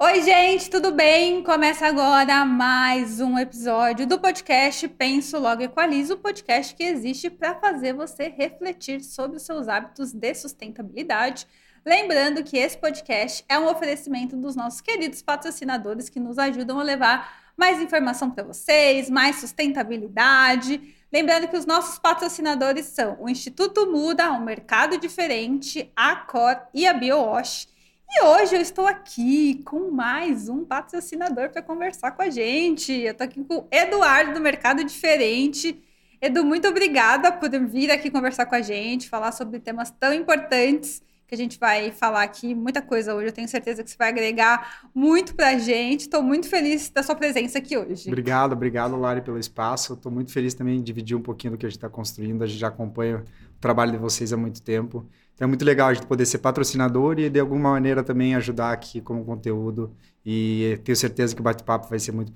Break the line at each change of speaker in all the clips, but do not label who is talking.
Oi, gente, tudo bem? Começa agora mais um episódio do podcast Penso Logo Equalizo, o podcast que existe para fazer você refletir sobre os seus hábitos de sustentabilidade. Lembrando que esse podcast é um oferecimento dos nossos queridos patrocinadores que nos ajudam a levar mais informação para vocês, mais sustentabilidade. Lembrando que os nossos patrocinadores são o Instituto Muda, o Mercado Diferente, a Cor e a BioWash. E hoje eu estou aqui com mais um patrocinador para conversar com a gente. Eu estou aqui com o Eduardo do Mercado Diferente. Edu, muito obrigada por vir aqui conversar com a gente, falar sobre temas tão importantes que a gente vai falar aqui. Muita coisa hoje. Eu tenho certeza que você vai agregar muito para a gente. Estou muito feliz da sua presença aqui hoje.
Obrigado, obrigado, Lari, pelo espaço. Estou muito feliz também de dividir um pouquinho do que a gente está construindo. A gente já acompanha o trabalho de vocês há muito tempo. Então é muito legal a gente poder ser patrocinador e de alguma maneira também ajudar aqui como conteúdo. E tenho certeza que o bate-papo vai ser muito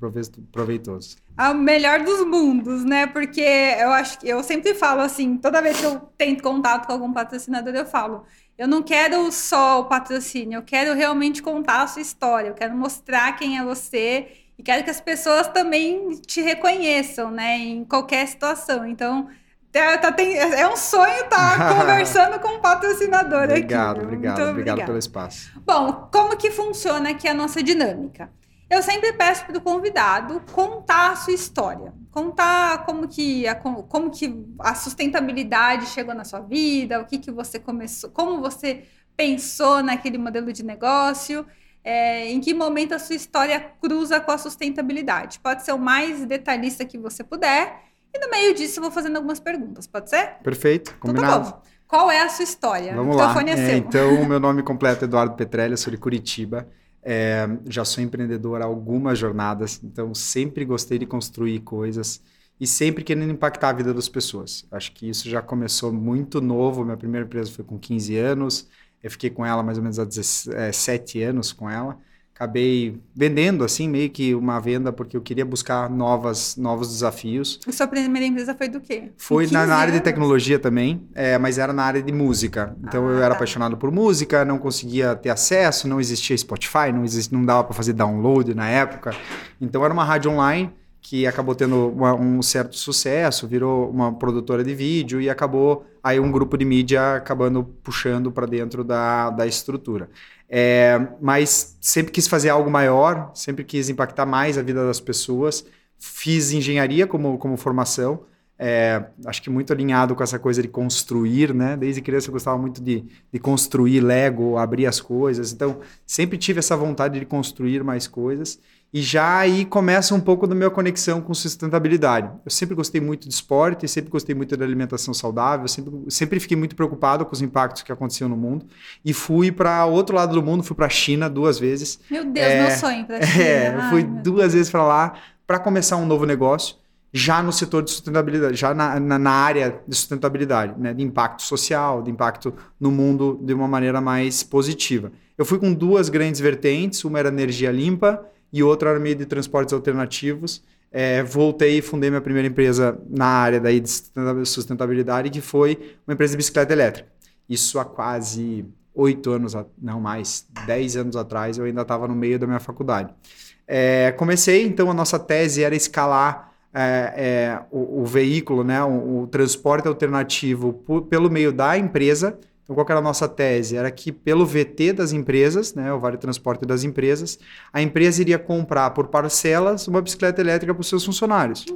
proveitoso.
É o melhor dos mundos, né? Porque eu acho que eu sempre falo assim, toda vez que eu tento contato com algum patrocinador, eu falo, eu não quero só o patrocínio, eu quero realmente contar a sua história, eu quero mostrar quem é você e quero que as pessoas também te reconheçam, né? Em qualquer situação. Então, Tá, tá, tem, é um sonho estar tá conversando com um patrocinador
obrigado,
aqui.
Obrigado, obrigado, obrigado pelo espaço.
Bom, como que funciona aqui a nossa dinâmica? Eu sempre peço para o convidado contar a sua história, contar como que a, como que a sustentabilidade chegou na sua vida, o que, que você começou, como você pensou naquele modelo de negócio, é, em que momento a sua história cruza com a sustentabilidade. Pode ser o mais detalhista que você puder e no meio disso eu vou fazendo algumas perguntas, pode ser?
Perfeito, combinado. Então, tá.
Qual é a sua história?
Vamos lá. É, então, o meu nome completo é Eduardo Petrelli, eu sou de Curitiba. É, já sou empreendedor há algumas jornadas, então sempre gostei de construir coisas e sempre querendo impactar a vida das pessoas. Acho que isso já começou muito novo. Minha primeira empresa foi com 15 anos, eu fiquei com ela mais ou menos há 17 é, anos com ela acabei vendendo assim meio que uma venda porque eu queria buscar novas novos desafios.
A sua primeira empresa foi do quê?
Foi na, na, área de tecnologia também, é, mas era na área de música. Então ah, eu era tá. apaixonado por música, não conseguia ter acesso, não existia Spotify, não existia, não dava para fazer download na época. Então era uma rádio online que acabou tendo uma, um certo sucesso, virou uma produtora de vídeo e acabou aí um grupo de mídia acabando puxando para dentro da, da estrutura. É, mas sempre quis fazer algo maior, sempre quis impactar mais a vida das pessoas. Fiz engenharia como, como formação, é, acho que muito alinhado com essa coisa de construir, né? Desde criança eu gostava muito de, de construir Lego, abrir as coisas. Então, sempre tive essa vontade de construir mais coisas. E já aí começa um pouco da minha conexão com sustentabilidade. Eu sempre gostei muito de esporte, sempre gostei muito da alimentação saudável, sempre, sempre fiquei muito preocupado com os impactos que aconteciam no mundo. E fui para outro lado do mundo, fui para a China duas vezes.
Meu Deus, é, meu sonho para a China.
É, Ai, fui duas vezes para lá para começar um novo negócio, já no setor de sustentabilidade, já na, na, na área de sustentabilidade, né, de impacto social, de impacto no mundo de uma maneira mais positiva. Eu fui com duas grandes vertentes, uma era energia limpa e outra era meio de transportes alternativos. É, voltei e fundei minha primeira empresa na área daí de sustentabilidade, que foi uma empresa de bicicleta elétrica. Isso há quase oito anos, não mais, dez anos atrás, eu ainda estava no meio da minha faculdade. É, comecei, então a nossa tese era escalar é, é o, o, veículo, né, o, o transporte alternativo por, pelo meio da empresa, então, qual era a nossa tese? Era que pelo VT das empresas, né, o Vale Transporte das empresas, a empresa iria comprar por parcelas uma bicicleta elétrica para os seus funcionários.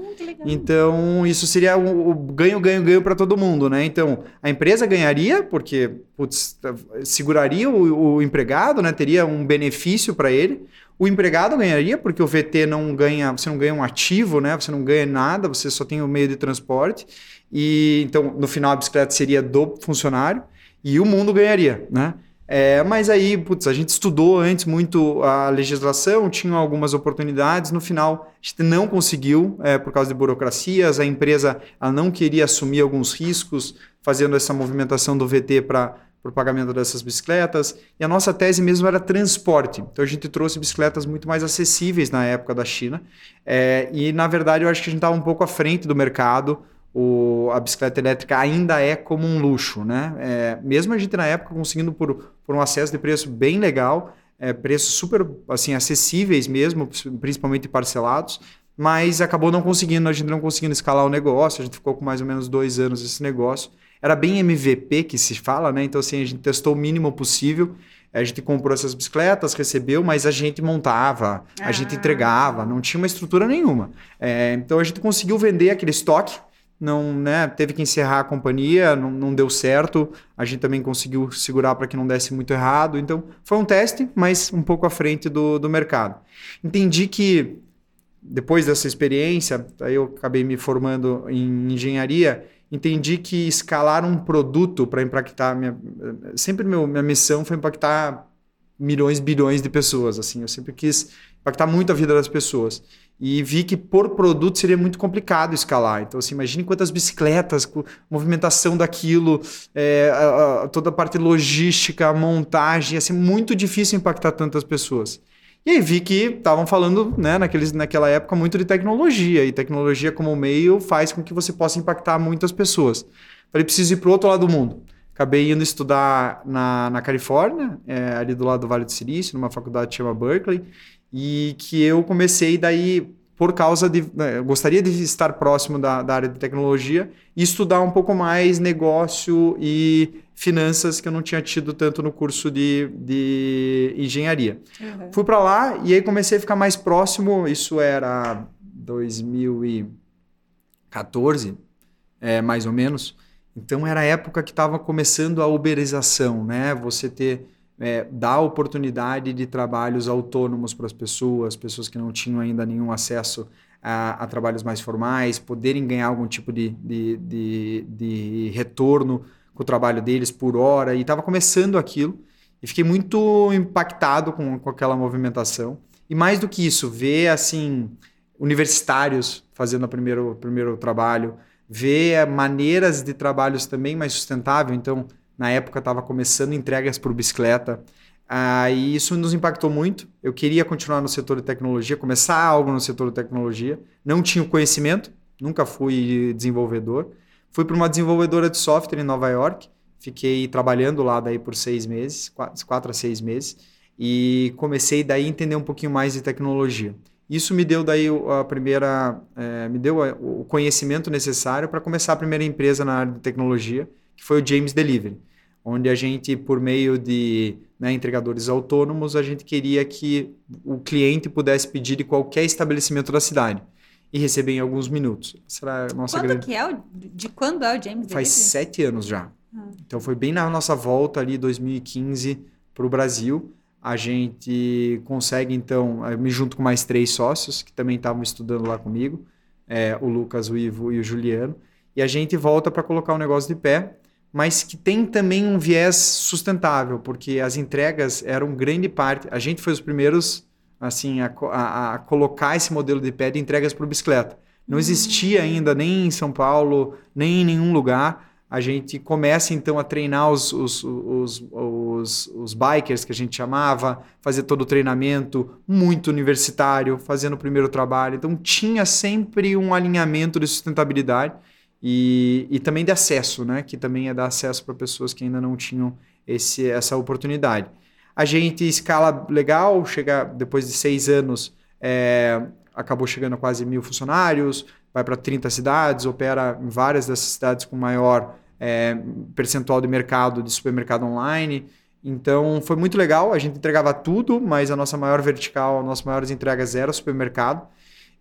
então, isso seria o ganho, ganho, ganho para todo mundo, né? Então, a empresa ganharia, porque putz, seguraria o, o empregado, né, teria um benefício para ele. O empregado ganharia, porque o VT não ganha, você não ganha um ativo, né? Você não ganha nada, você só tem o meio de transporte. E então, no final, a bicicleta seria do funcionário e o mundo ganharia, né? É, mas aí, putz, a gente estudou antes muito a legislação, tinha algumas oportunidades, no final a gente não conseguiu, é, por causa de burocracias, a empresa ela não queria assumir alguns riscos fazendo essa movimentação do VT para o pagamento dessas bicicletas, e a nossa tese mesmo era transporte. Então a gente trouxe bicicletas muito mais acessíveis na época da China, é, e na verdade eu acho que a gente estava um pouco à frente do mercado, o, a bicicleta elétrica ainda é como um luxo, né? É, mesmo a gente na época conseguindo por, por um acesso de preço bem legal, é, preços super assim acessíveis mesmo, principalmente parcelados, mas acabou não conseguindo, a gente não conseguindo escalar o negócio, a gente ficou com mais ou menos dois anos esse negócio. Era bem MVP que se fala, né? Então assim a gente testou o mínimo possível. A gente comprou essas bicicletas, recebeu, mas a gente montava, a ah. gente entregava, não tinha uma estrutura nenhuma. É, então a gente conseguiu vender aquele estoque não, né, teve que encerrar a companhia, não, não deu certo. A gente também conseguiu segurar para que não desse muito errado. Então, foi um teste, mas um pouco à frente do, do mercado. Entendi que depois dessa experiência, aí eu acabei me formando em engenharia, entendi que escalar um produto para impactar minha sempre meu, minha missão foi impactar milhões, bilhões de pessoas, assim, eu sempre quis impactar muito a vida das pessoas e vi que por produto seria muito complicado escalar. Então, assim, imagine quantas bicicletas, movimentação daquilo, é, a, a, toda a parte logística, montagem, ia ser muito difícil impactar tantas pessoas. E aí vi que estavam falando, né, naqueles, naquela época, muito de tecnologia, e tecnologia como meio faz com que você possa impactar muitas pessoas. Falei, preciso ir para o outro lado do mundo. Acabei indo estudar na, na Califórnia, é, ali do lado do Vale do Silício, numa faculdade que chama Berkeley, e que eu comecei daí por causa de. Né, eu gostaria de estar próximo da, da, área de tecnologia e estudar um pouco mais negócio e finanças que eu não tinha tido tanto no curso de, de engenharia. Uhum. Fui para lá e aí comecei a ficar mais próximo. Isso era 2014, é, mais ou menos. Então era a época que estava começando a uberização, né? Você ter é, dar oportunidade de trabalhos autônomos para as pessoas, pessoas que não tinham ainda nenhum acesso a, a trabalhos mais formais, poderem ganhar algum tipo de, de, de, de retorno com o trabalho deles por hora, e estava começando aquilo, e fiquei muito impactado com, com aquela movimentação. E mais do que isso, ver assim universitários fazendo o primeiro, primeiro trabalho, ver maneiras de trabalhos também mais sustentável, então na época estava começando entregas por bicicleta. Ah, e isso nos impactou muito. Eu queria continuar no setor de tecnologia, começar algo no setor de tecnologia. Não tinha o conhecimento, nunca fui desenvolvedor. Fui para uma desenvolvedora de software em Nova York. Fiquei trabalhando lá daí por seis meses, quatro, quatro a seis meses. E comecei daí a entender um pouquinho mais de tecnologia. Isso me deu daí a primeira, é, me deu o conhecimento necessário para começar a primeira empresa na área de tecnologia, que foi o James Delivery, onde a gente, por meio de né, entregadores autônomos, a gente queria que o cliente pudesse pedir de qualquer estabelecimento da cidade e receber em alguns minutos.
Será nossa quando grande... que é o, de quando é o James Delivery?
Faz sete anos já. Ah. Então foi bem na nossa volta ali, 2015, para o Brasil. A gente consegue, então, me junto com mais três sócios que também estavam estudando lá comigo, é, o Lucas, o Ivo e o Juliano, e a gente volta para colocar o negócio de pé mas que tem também um viés sustentável, porque as entregas eram grande parte. A gente foi os primeiros assim a, a, a colocar esse modelo de pé de entregas por bicicleta. Não existia ainda nem em São Paulo, nem em nenhum lugar. A gente começa então a treinar os, os, os, os, os bikers, que a gente chamava, fazer todo o treinamento muito universitário, fazendo o primeiro trabalho. Então tinha sempre um alinhamento de sustentabilidade e, e também de acesso, né? Que também é dar acesso para pessoas que ainda não tinham esse, essa oportunidade. A gente escala legal, chega depois de seis anos, é, acabou chegando a quase mil funcionários, vai para 30 cidades, opera em várias dessas cidades com maior é, percentual de mercado de supermercado online. Então foi muito legal, a gente entregava tudo, mas a nossa maior vertical, as nossas maiores entregas era supermercado.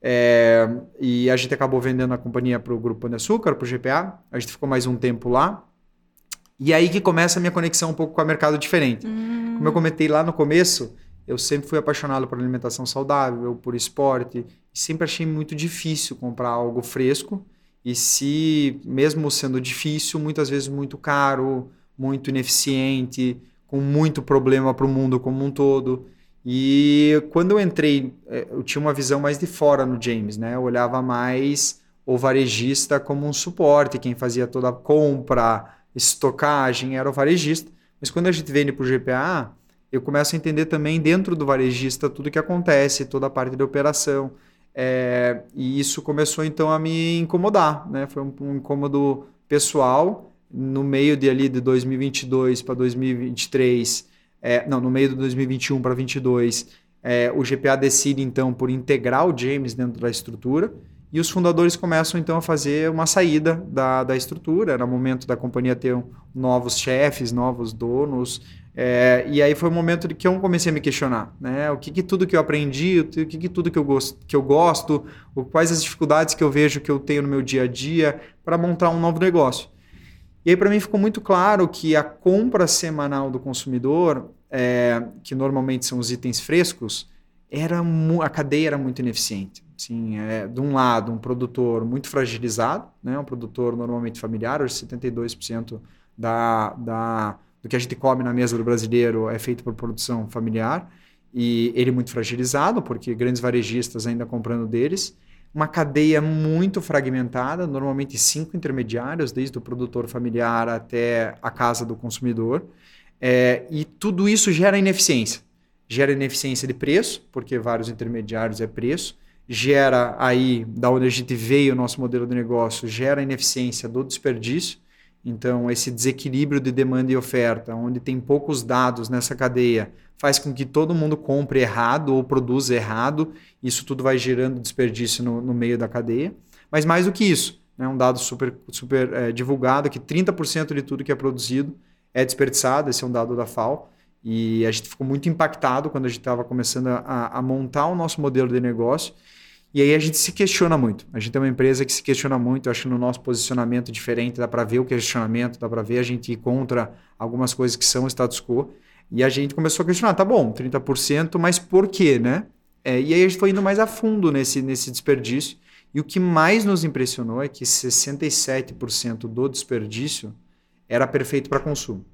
É, e a gente acabou vendendo a companhia para o Grupo Pão de Açúcar, para o GPA. A gente ficou mais um tempo lá. E aí que começa a minha conexão um pouco com o mercado diferente. Hum. Como eu comentei lá no começo, eu sempre fui apaixonado por alimentação saudável, por esporte, e sempre achei muito difícil comprar algo fresco. E se, mesmo sendo difícil, muitas vezes muito caro, muito ineficiente, com muito problema para o mundo como um todo. E quando eu entrei, é, eu tinha uma visão mais de fora no James, né? Eu olhava mais o varejista como um suporte, quem fazia toda a compra, estocagem era o varejista. Mas quando a gente vende para o GPA, eu começo a entender também dentro do varejista tudo que acontece, toda a parte de operação. É, e isso começou então a me incomodar, né? Foi um, um incômodo pessoal no meio de ali de 2022 para 2023 é, não, no meio de 2021 para 2022, é, o GPA decide então por integrar o James dentro da estrutura e os fundadores começam então a fazer uma saída da, da estrutura. Era momento da companhia ter um, novos chefes, novos donos. É, e aí foi o momento que eu comecei a me questionar, né? O que, que tudo que eu aprendi, o que, que tudo que eu, gosto, que eu gosto, o, quais as dificuldades que eu vejo que eu tenho no meu dia a dia para montar um novo negócio. E aí para mim ficou muito claro que a compra semanal do consumidor, é, que normalmente são os itens frescos, era a cadeia era muito ineficiente. Sim, é, de um lado, um produtor muito fragilizado, né? um produtor normalmente familiar, hoje 72% da, da, do que a gente come na mesa do brasileiro é feito por produção familiar, e ele muito fragilizado, porque grandes varejistas ainda comprando deles, uma cadeia muito fragmentada, normalmente cinco intermediários, desde o produtor familiar até a casa do consumidor, é, e tudo isso gera ineficiência. Gera ineficiência de preço, porque vários intermediários é preço, gera aí, da onde a gente veio o nosso modelo de negócio, gera ineficiência do desperdício. Então, esse desequilíbrio de demanda e oferta, onde tem poucos dados nessa cadeia, faz com que todo mundo compre errado ou produza errado. Isso tudo vai gerando desperdício no, no meio da cadeia. Mas mais do que isso, né, um dado super, super é, divulgado, que 30% de tudo que é produzido é desperdiçado, esse é um dado da FAO. E a gente ficou muito impactado quando a gente estava começando a, a montar o nosso modelo de negócio e aí a gente se questiona muito. A gente é uma empresa que se questiona muito. Eu acho que no nosso posicionamento diferente dá para ver o questionamento, dá para ver a gente ir contra algumas coisas que são status quo. E a gente começou a questionar, tá bom, 30%, mas por quê, né? É, e aí a gente foi indo mais a fundo nesse, nesse desperdício. E o que mais nos impressionou é que 67% do desperdício era perfeito para consumo.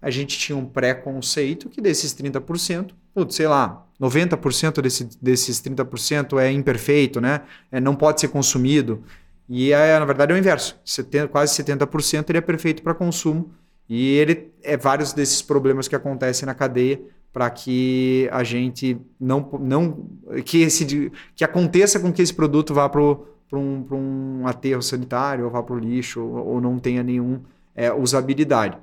A gente tinha um pré-conceito que desses 30%, putz, sei lá, 90% desse, desses 30% é imperfeito, né? É, não pode ser consumido. E é, na verdade é o inverso. 70, quase 70% ele é perfeito para consumo. E ele é vários desses problemas que acontecem na cadeia para que a gente não não que esse que aconteça com que esse produto vá para um, um aterro sanitário ou vá para o lixo ou, ou, não tenha nenhum é, usabilidade.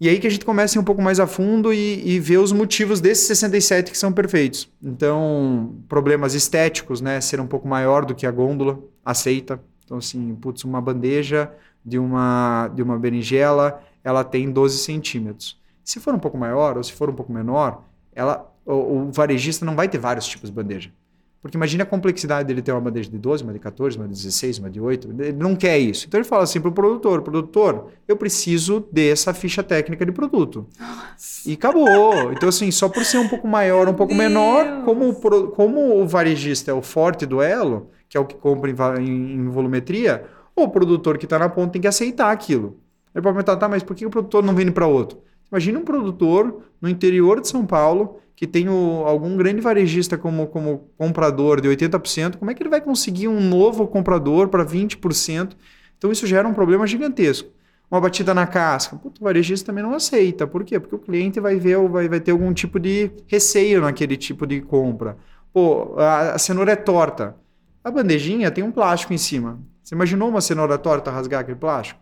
E aí que a gente começa um pouco mais a fundo e, e os motivos desses 67 que são perfeitos. Então, problemas estéticos, né? Ser um pouco maior do que a gôndola, aceita. Então, assim, putz, uma bandeja de uma, de uma berinjela, ela tem 12 centímetros. Se for um pouco maior ou se for um pouco menor, ela, o, o varejista não vai ter vários tipos de bandeja. Porque imagine a complexidade dele ter uma bandeja de 12, uma de 14, uma de 16, uma de 8. Ele não quer isso. Então ele fala assim para o produtor: produtor, eu preciso dessa ficha técnica de produto. Nossa. E acabou. Então, assim, só por ser um pouco maior, um pouco Deus. menor, como, como o varejista é o forte do elo, que é o que compra em, em volumetria, o produtor que está na ponta tem que aceitar aquilo. Ele pode perguntar, tá, mas por que o produtor não vende para outro? Imagina um produtor no interior de São Paulo que tem o, algum grande varejista como, como comprador de 80%, como é que ele vai conseguir um novo comprador para 20%? Então isso gera um problema gigantesco. Uma batida na casca, Puta, o varejista também não aceita. Por quê? Porque o cliente vai ver, vai, vai ter algum tipo de receio naquele tipo de compra. Pô, a, a cenoura é torta. A bandejinha tem um plástico em cima. Você imaginou uma cenoura torta rasgar aquele plástico?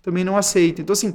Também não aceita. Então, assim,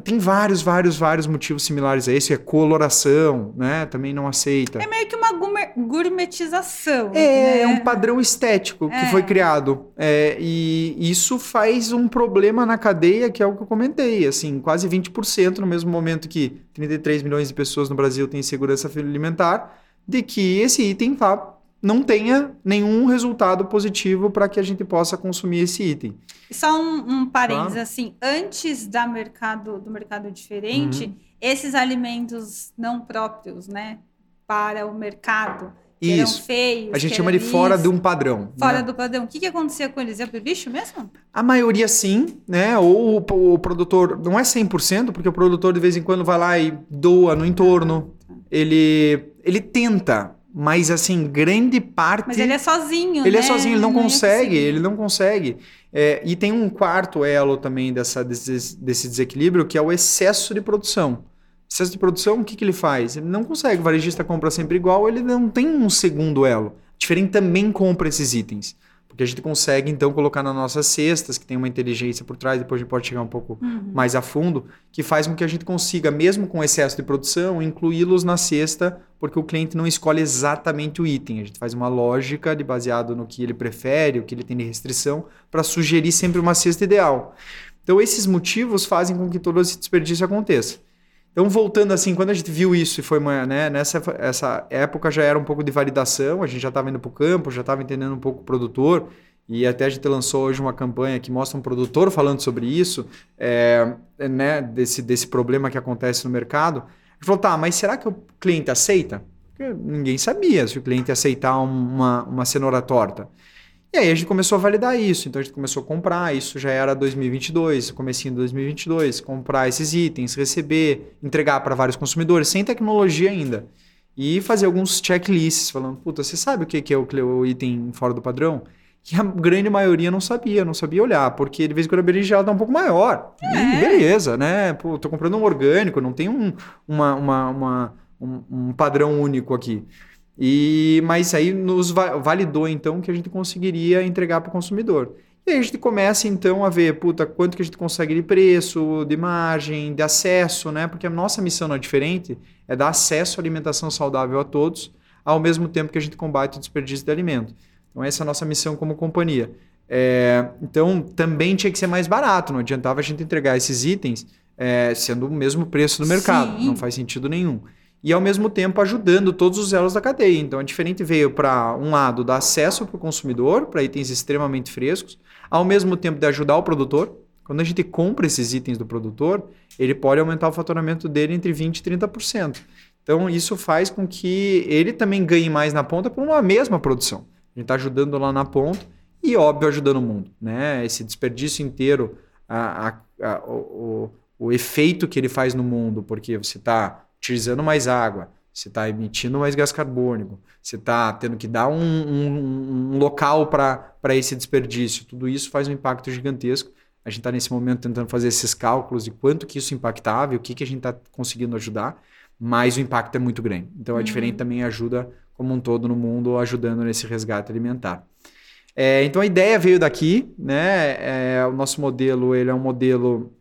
tem vários, vários, vários motivos similares a esse. É coloração, né? Também não aceita.
É meio que uma gourmetização.
É, né? é um padrão estético é. que foi criado. É, e isso faz um problema na cadeia, que é o que eu comentei. Assim, quase 20% no mesmo momento que 33 milhões de pessoas no Brasil têm segurança alimentar, de que esse item vá não tenha nenhum resultado positivo para que a gente possa consumir esse item.
Só um, um parênteses, claro. assim, antes da mercado, do mercado diferente, uhum. esses alimentos não próprios, né, para o mercado,
isso.
feios.
A gente chama de fora de um padrão.
Fora né? do padrão. O que, que acontecia com eles? É pro lixo mesmo?
A maioria sim, né? Ou o, o, produtor, não é 100%, porque o produtor de vez em quando vai lá e doa no entorno. Tá. Ele, ele tenta, mas assim, grande parte.
Mas ele é sozinho.
Ele
é
né? é sozinho, ele não, não é consegue, é ele não consegue. É, e tem um quarto elo também dessa, desse, desse, desequilíbrio, que é o excesso de produção. Excesso de produção, o que, que ele faz? Ele não consegue. O varejista compra sempre igual, ele não tem um segundo elo. Diferente também compra esses itens. Porque a gente consegue, então, colocar nas nossas cestas, que tem uma inteligência por trás, depois a gente pode chegar um pouco uhum. mais a fundo, que faz com que a gente consiga, mesmo com excesso de produção, incluí-los na cesta, porque o cliente não escolhe exatamente o item. A gente faz uma lógica de baseado no que ele prefere, o que ele tem de restrição, para sugerir sempre uma cesta ideal. Então, esses motivos fazem com que todo esse desperdício aconteça. Então, voltando assim, quando a gente viu isso e foi uma, né, nessa essa época já era um pouco de validação, a gente já estava indo para o campo, já estava entendendo um pouco o produtor, e até a gente lançou hoje uma campanha que mostra um produtor falando sobre isso, é, né, desse, desse problema que acontece no mercado. Ele falou, tá, mas será que o cliente aceita? Porque ninguém sabia se o cliente aceitar uma, uma cenoura torta. E aí a gente começou a validar isso. Então a gente começou a comprar, isso já era 2022, comecinho de 2022, comprar esses itens, receber, entregar para vários consumidores, sem tecnologia ainda. E fazer alguns checklists, falando, puta, você sabe o que é o item fora do padrão? Que a grande maioria não sabia, não sabia olhar, porque de vez em quando a berinjela tá um pouco maior. É. E beleza, né? Pô, tô comprando um orgânico, não tem um, uma, uma, uma um, um padrão único aqui. E, mas aí nos validou então que a gente conseguiria entregar para o consumidor. E aí a gente começa então a ver, puta, quanto que a gente consegue de preço, de margem, de acesso, né? Porque a nossa missão não é diferente, é dar acesso à alimentação saudável a todos, ao mesmo tempo que a gente combate o desperdício de alimento. Então essa é a nossa missão como companhia. É, então também tinha que ser mais barato, não adiantava a gente entregar esses itens é, sendo o mesmo preço do mercado, Sim. não faz sentido nenhum e ao mesmo tempo ajudando todos os elos da cadeia. Então a diferente veio para um lado dar acesso para o consumidor para itens extremamente frescos, ao mesmo tempo de ajudar o produtor. Quando a gente compra esses itens do produtor, ele pode aumentar o faturamento dele entre 20% e 30%. Então isso faz com que ele também ganhe mais na ponta por uma mesma produção. A gente está ajudando lá na ponta e, óbvio, ajudando o mundo. Né? Esse desperdício inteiro, a, a, a, o, o efeito que ele faz no mundo, porque você está utilizando mais água, você está emitindo mais gás carbônico, você está tendo que dar um, um, um local para esse desperdício. Tudo isso faz um impacto gigantesco. A gente está nesse momento tentando fazer esses cálculos de quanto que isso impactava e o que, que a gente está conseguindo ajudar, mas o impacto é muito grande. Então, a uhum. diferente também ajuda como um todo no mundo, ajudando nesse resgate alimentar. É, então, a ideia veio daqui, né? É, o nosso modelo ele é um modelo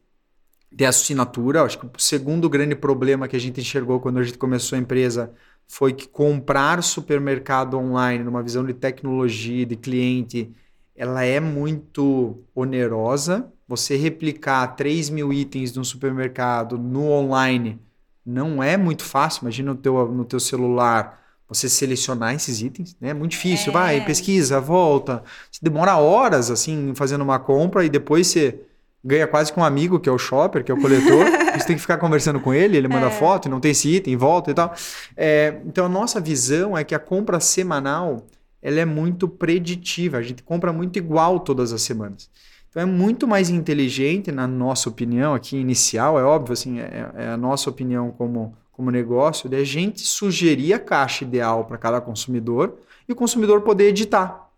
de assinatura. Acho que o segundo grande problema que a gente enxergou quando a gente começou a empresa foi que comprar supermercado online, numa visão de tecnologia, de cliente, ela é muito onerosa. Você replicar 3 mil itens de um supermercado no online não é muito fácil. Imagina no teu, no teu celular você selecionar esses itens, né? É muito difícil. É. Vai, pesquisa, volta. Você demora horas, assim, fazendo uma compra e depois você ganha quase com um amigo, que é o shopper, que é o coletor. Você tem que ficar conversando com ele, ele manda é. foto, não tem esse item, volta e tal. É, então, a nossa visão é que a compra semanal ela é muito preditiva. A gente compra muito igual todas as semanas. Então, é muito mais inteligente, na nossa opinião, aqui inicial, é óbvio, assim, é, é a nossa opinião como, como negócio, de a gente sugerir a caixa ideal para cada consumidor e o consumidor poder editar.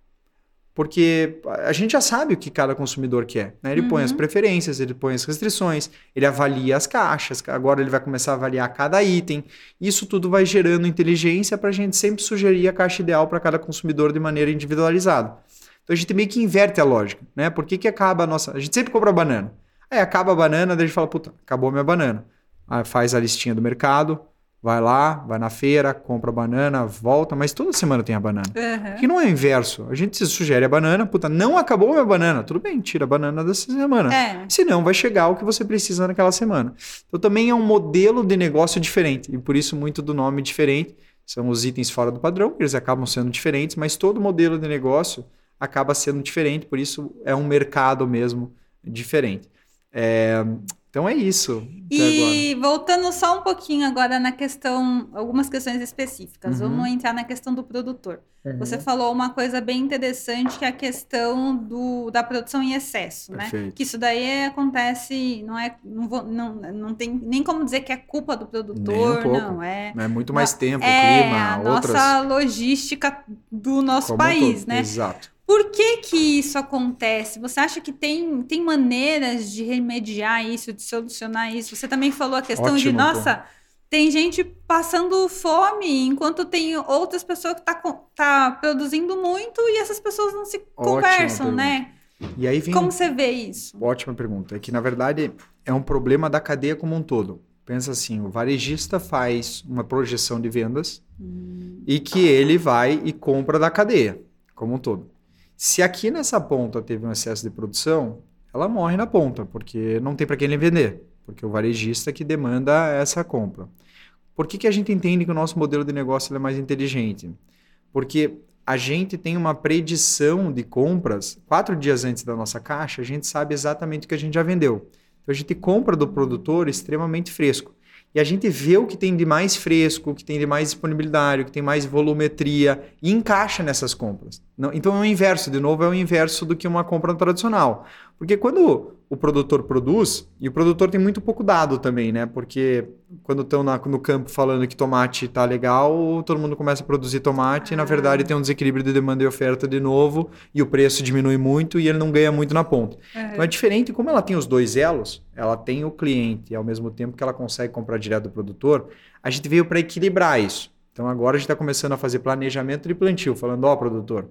Porque a gente já sabe o que cada consumidor quer. Né? Ele uhum. põe as uhum. preferências, ele põe as restrições, ele avalia as caixas, agora ele vai começar a avaliar cada item. Isso tudo vai gerando inteligência para a gente sempre sugerir a caixa ideal para cada consumidor de maneira individualizada. Então a gente meio que inverte a lógica. Né? Por que, que acaba a nossa. A gente sempre compra banana. Aí acaba a banana, daí a gente fala, puta, acabou a minha banana. Aí faz a listinha do mercado, vai lá, vai na feira, compra banana, volta, mas toda semana tem a banana. Uhum. Que não é o inverso. A gente se sugere a banana, puta, não acabou a minha banana. Tudo bem, tira a banana dessa semana. É. Senão vai chegar o que você precisa naquela semana. Então também é um modelo de negócio diferente. E por isso muito do nome diferente. São os itens fora do padrão, eles acabam sendo diferentes, mas todo modelo de negócio acaba sendo diferente, por isso é um mercado mesmo diferente. É, então é isso.
E voltando só um pouquinho agora na questão, algumas questões específicas. Uhum. Vamos entrar na questão do produtor. Uhum. Você falou uma coisa bem interessante que é a questão do, da produção em excesso, né? Perfeito. né? Que isso daí acontece, não é, não, vou, não, não tem nem como dizer que é culpa do produtor, um não é.
É muito mais tempo, é clima,
a outras. Nossa logística do nosso como país, né?
Exato.
Por que que isso acontece? Você acha que tem, tem maneiras de remediar isso, de solucionar isso? Você também falou a questão Ótimo, de, nossa, pô. tem gente passando fome, enquanto tem outras pessoas que tá, tá produzindo muito e essas pessoas não se conversam, né?
E aí vem...
Como você vê isso?
Ótima pergunta. É que, na verdade, é um problema da cadeia como um todo. Pensa assim, o varejista faz uma projeção de vendas hum. e que ele vai e compra da cadeia como um todo. Se aqui nessa ponta teve um excesso de produção, ela morre na ponta, porque não tem para quem vender, porque o varejista que demanda essa compra. Por que, que a gente entende que o nosso modelo de negócio é mais inteligente? Porque a gente tem uma predição de compras, quatro dias antes da nossa caixa, a gente sabe exatamente o que a gente já vendeu. Então a gente compra do produtor extremamente fresco. E a gente vê o que tem de mais fresco, o que tem de mais disponibilidade, o que tem mais volumetria e encaixa nessas compras. Então é o inverso, de novo, é o inverso do que uma compra tradicional. Porque quando o produtor produz, e o produtor tem muito pouco dado também, né? Porque quando estão no campo falando que tomate está legal, todo mundo começa a produzir tomate ah. e na verdade tem um desequilíbrio de demanda e oferta de novo e o preço diminui muito e ele não ganha muito na ponta. Uhum. Então é diferente, como ela tem os dois elos, ela tem o cliente e ao mesmo tempo que ela consegue comprar direto do produtor, a gente veio para equilibrar isso. Então agora a gente está começando a fazer planejamento de plantio, falando, ó, oh, produtor,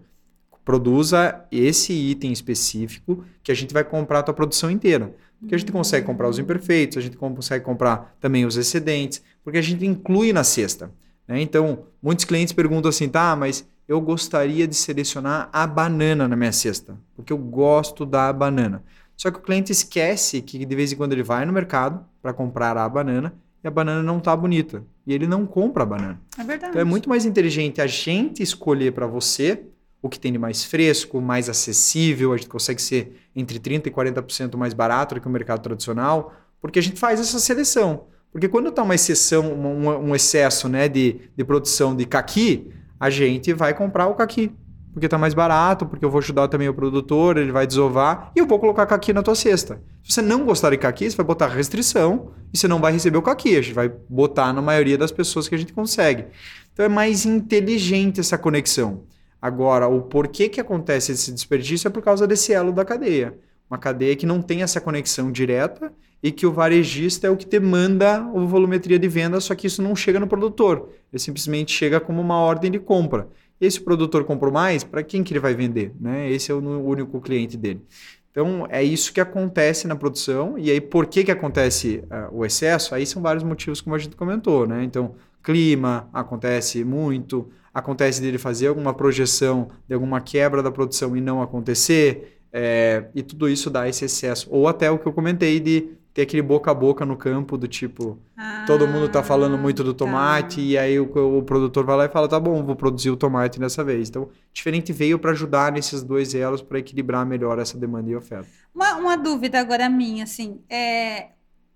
produza esse item específico que a gente vai comprar a tua produção inteira. Porque a gente consegue comprar os imperfeitos, a gente consegue comprar também os excedentes, porque a gente inclui na cesta. Né? Então, muitos clientes perguntam assim, tá, mas eu gostaria de selecionar a banana na minha cesta, porque eu gosto da banana. Só que o cliente esquece que de vez em quando ele vai no mercado para comprar a banana e a banana não está bonita. E ele não compra a banana.
É verdade.
Então é muito mais inteligente a gente escolher para você o que tem de mais fresco, mais acessível, a gente consegue ser entre 30% e 40% mais barato do que o mercado tradicional, porque a gente faz essa seleção. Porque quando está uma exceção, um, um, excesso né, de, de produção de caqui, a gente vai comprar o caqui. Porque está mais barato, porque eu vou ajudar também o produtor, ele vai desovar, e eu vou colocar caqui na tua cesta. Se você não gostar de caqui, você vai botar restrição e você não vai receber o caqui. A gente vai botar na maioria das pessoas que a gente consegue. Então é mais inteligente essa conexão. Agora, o porquê que acontece esse desperdício é por causa desse elo da cadeia. Uma cadeia que não tem essa conexão direta e que o varejista é o que demanda a volumetria de venda, só que isso não chega no produtor. Ele simplesmente chega como uma ordem de compra. E esse produtor comprou mais, para quem que ele vai vender? Né? Esse é o único cliente dele. Então, é isso que acontece na produção. E aí, por que, que acontece uh, o excesso? Aí são vários motivos, como a gente comentou. Né? Então, clima acontece muito, acontece dele fazer alguma projeção de alguma quebra da produção e não acontecer, é, e tudo isso dá esse excesso. Ou até o que eu comentei de ter aquele boca a boca no campo do tipo, ah, todo mundo está falando muito do tá. tomate, tá. e aí o, o, produtor vai lá e fala, tá bom, vou produzir o tomate dessa vez. Então, diferente veio para ajudar nesses dois elos para equilibrar melhor essa demanda e oferta.
Uma, uma dúvida agora minha, assim, é,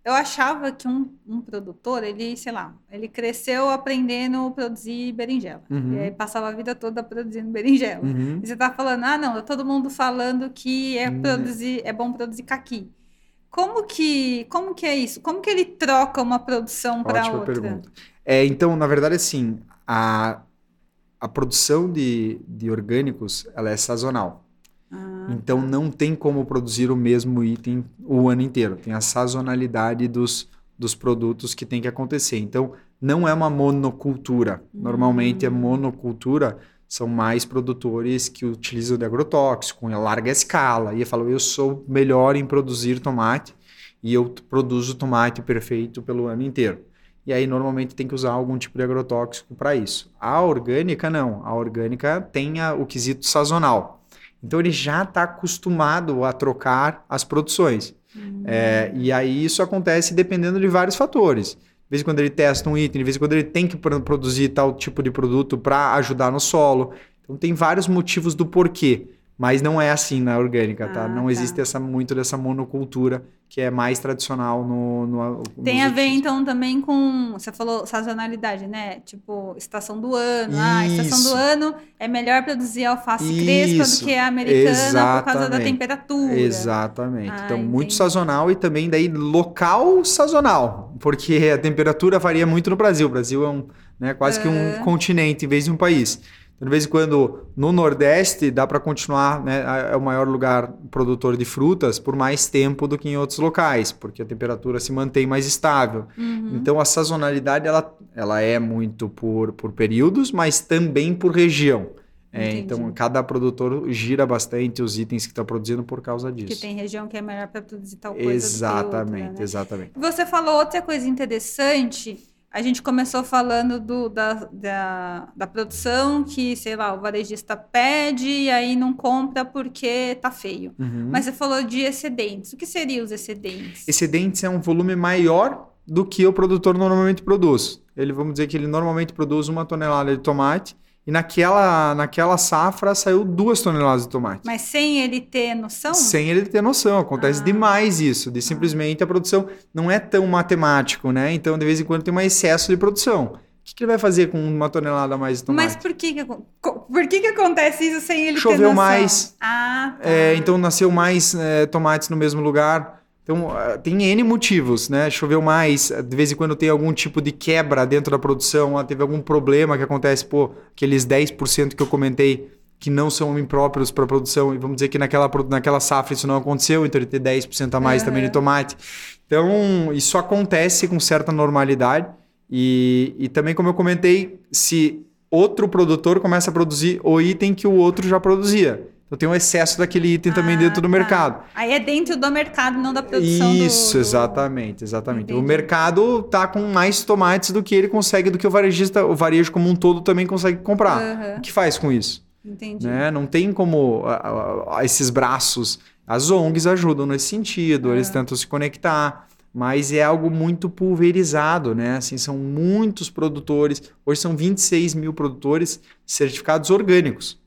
eu achava que um, um, produtor, ele, sei lá, ele cresceu aprendendo a produzir berinjela. Uhum. E aí passava a vida toda produzindo berinjela. Uhum. E você tá falando, ah, não, todo mundo falando que é, uhum. produzir, é bom produzir caqui. Como que, como que é isso? Como que ele troca uma produção para outra?
Pergunta. É, então, na verdade, assim, a, a produção de, de orgânicos, ela é sazonal. Ah, então tá. não tem como produzir o mesmo item o ano inteiro. Tem a sazonalidade dos, dos produtos que tem que acontecer. Então não é uma monocultura. Normalmente a hum. monocultura são mais produtores que utilizam de agrotóxico, em larga escala. E eu falo, eu sou melhor em produzir tomate e eu produzo tomate perfeito pelo ano inteiro. E aí normalmente tem que usar algum tipo de agrotóxico para isso. A orgânica não. A orgânica tem a, o quesito sazonal. Então ele já está acostumado a trocar as produções. Uhum. É, e aí isso acontece dependendo de vários fatores. De vez em quando ele testa um item, de vez em quando ele tem que produzir tal tipo de produto para ajudar no solo. Então tem vários motivos do porquê. Mas não é assim na orgânica, tá? ah? Não tá. existe essa, muito dessa monocultura que é mais tradicional no. no
Tem a ver, então, também com. Você falou sazonalidade, né? Tipo, estação do ano. Isso. Ah, estação do ano é melhor produzir alface Isso. crespa do que a americana Exatamente. por causa da temperatura.
Exatamente. Ah, então, entendi. muito sazonal e também daí local sazonal. Porque a temperatura varia muito no Brasil. O Brasil é um, né, quase que um continente em vez de um país. Então, de vez em quando, no Nordeste, dá para continuar, né, é o maior lugar produtor de frutas por mais tempo do que em outros locais, porque a temperatura se mantém mais estável.
Uhum.
Então, a sazonalidade ela, ela é muito por, por períodos, mas também por região. É, então, cada produtor gira bastante os itens que está produzindo por causa
Que
disso.
tem região que é melhor para produzir tal coisa
Exatamente,
que outra, né?
exatamente.
Você falou outra coisa interessante. A gente começou falando do, da, da, da produção que, sei lá, o varejista pede e aí não compra porque tá feio.
Uhum.
Mas você falou de excedentes. O que seriam os excedentes?
Excedentes é um volume maior do que o produtor normalmente produz. Ele, vamos dizer que ele normalmente produz uma tonelada de tomate e naquela, naquela safra saiu duas toneladas de tomate.
Mas sem ele ter noção?
Sem ele ter noção. Acontece
Ah.
demais isso, de simplesmente a produção não é tão matemático, né? Então, de vez em quando tem um excesso de produção. O que, que ele vai fazer com uma tonelada a mais de tomate?
Mas por que que, por que que acontece isso sem ele ter
Choveu
noção?
mais.
Ah, tá.
É, então nasceu mais é, tomates no mesmo lugar. Então ah, tem N motivos, né? Choveu mais, de vez em quando tem algum tipo de quebra dentro da produção, ah, teve algum problema que acontece, pô, aqueles 10% que eu comentei que não são impróprios para produção, e vamos dizer que naquela, naquela safra isso não aconteceu, então ele tem 10% a mais também de tomate. Então, isso acontece com certa normalidade. E, e também, como eu comentei, se outro produtor começa a produzir o item que o outro já produzia. Então tem um excesso daquele item também
Ah,
dentro do
tá.
mercado.
Aí é dentro do mercado, não da produção
Isso,
do...
exatamente, exatamente. O
Entendi.
mercado tá com mais tomates do que ele consegue, do que o varejista, o varejo como um todo também consegue comprar.
Aham,
O que faz com isso?
entendi.
né? Não tem como esses braços. As ONGs ajudam nesse sentido, eles
É.
tentam se conectar, mas é algo muito pulverizado, né? Assim, são muitos produtores. Hoje são 26 mil produtores certificados orgânicos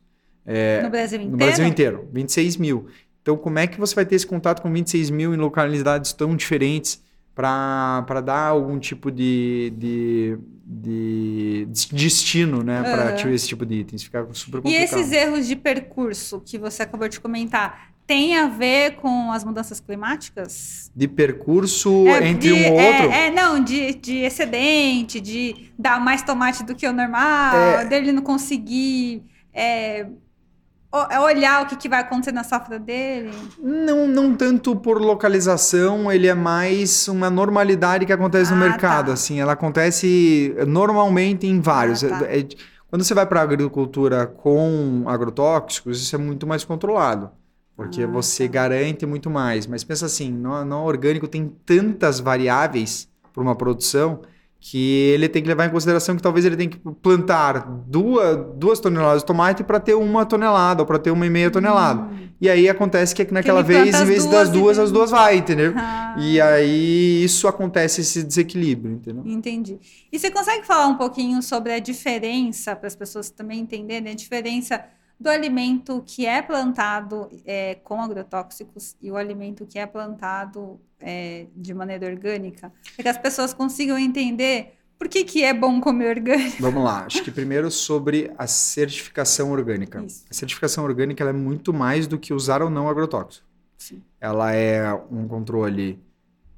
no Brasil inteiro?
no Brasil inteiro, 26 mil. Então, como é que você vai ter esse contato com 26 mil em localidades tão diferentes para dar algum tipo de, de, de destino, né? Para
Aham.
esse tipo de itens? Fica super
E
complicado.
esses erros de percurso que você acabou de comentar, tem a ver com as mudanças climáticas?
De percurso
É,
entre
de-
um ou
é-
outro?
É, não, de, de excedente, de dar mais tomate do que o normal,
É.
dele não conseguir é, olhar o que, que vai acontecer na safra dele.
Não, não tanto por localização, ele é mais uma normalidade que acontece no
Ah,
mercado.
tá.
Assim, ela acontece normalmente em vários.
Ah, tá.
É- é- quando você vai para a agricultura com agrotóxicos, isso é muito mais controlado. Porque
Ah,
você
tá.
garante muito mais. Mas pensa assim, no, no orgânico tem tantas variáveis para uma produção que ele tem que levar em consideração que talvez ele tenha que plantar duas, duas toneladas de tomate para ter uma tonelada ou para ter uma e meia tonelada.
Hum.
E aí acontece que naquela
ele planta
vez, em vez
duas
das duas, as duas vai, entendeu?
Ah,
E aí isso acontece esse desequilíbrio, entendeu?
Entendi. E você consegue falar um pouquinho sobre a diferença, para as pessoas também entenderem, a diferença do alimento que é plantado é, com agrotóxicos e o alimento que é plantado é, de maneira orgânica? Para que as pessoas consigam entender por que, que é bom comer orgânico.
Vamos lá, acho que primeiro sobre a certificação orgânica.
Isso.
A certificação orgânica é muito mais do que usar ou não agrotóxico.
Sim.
Ela é um controle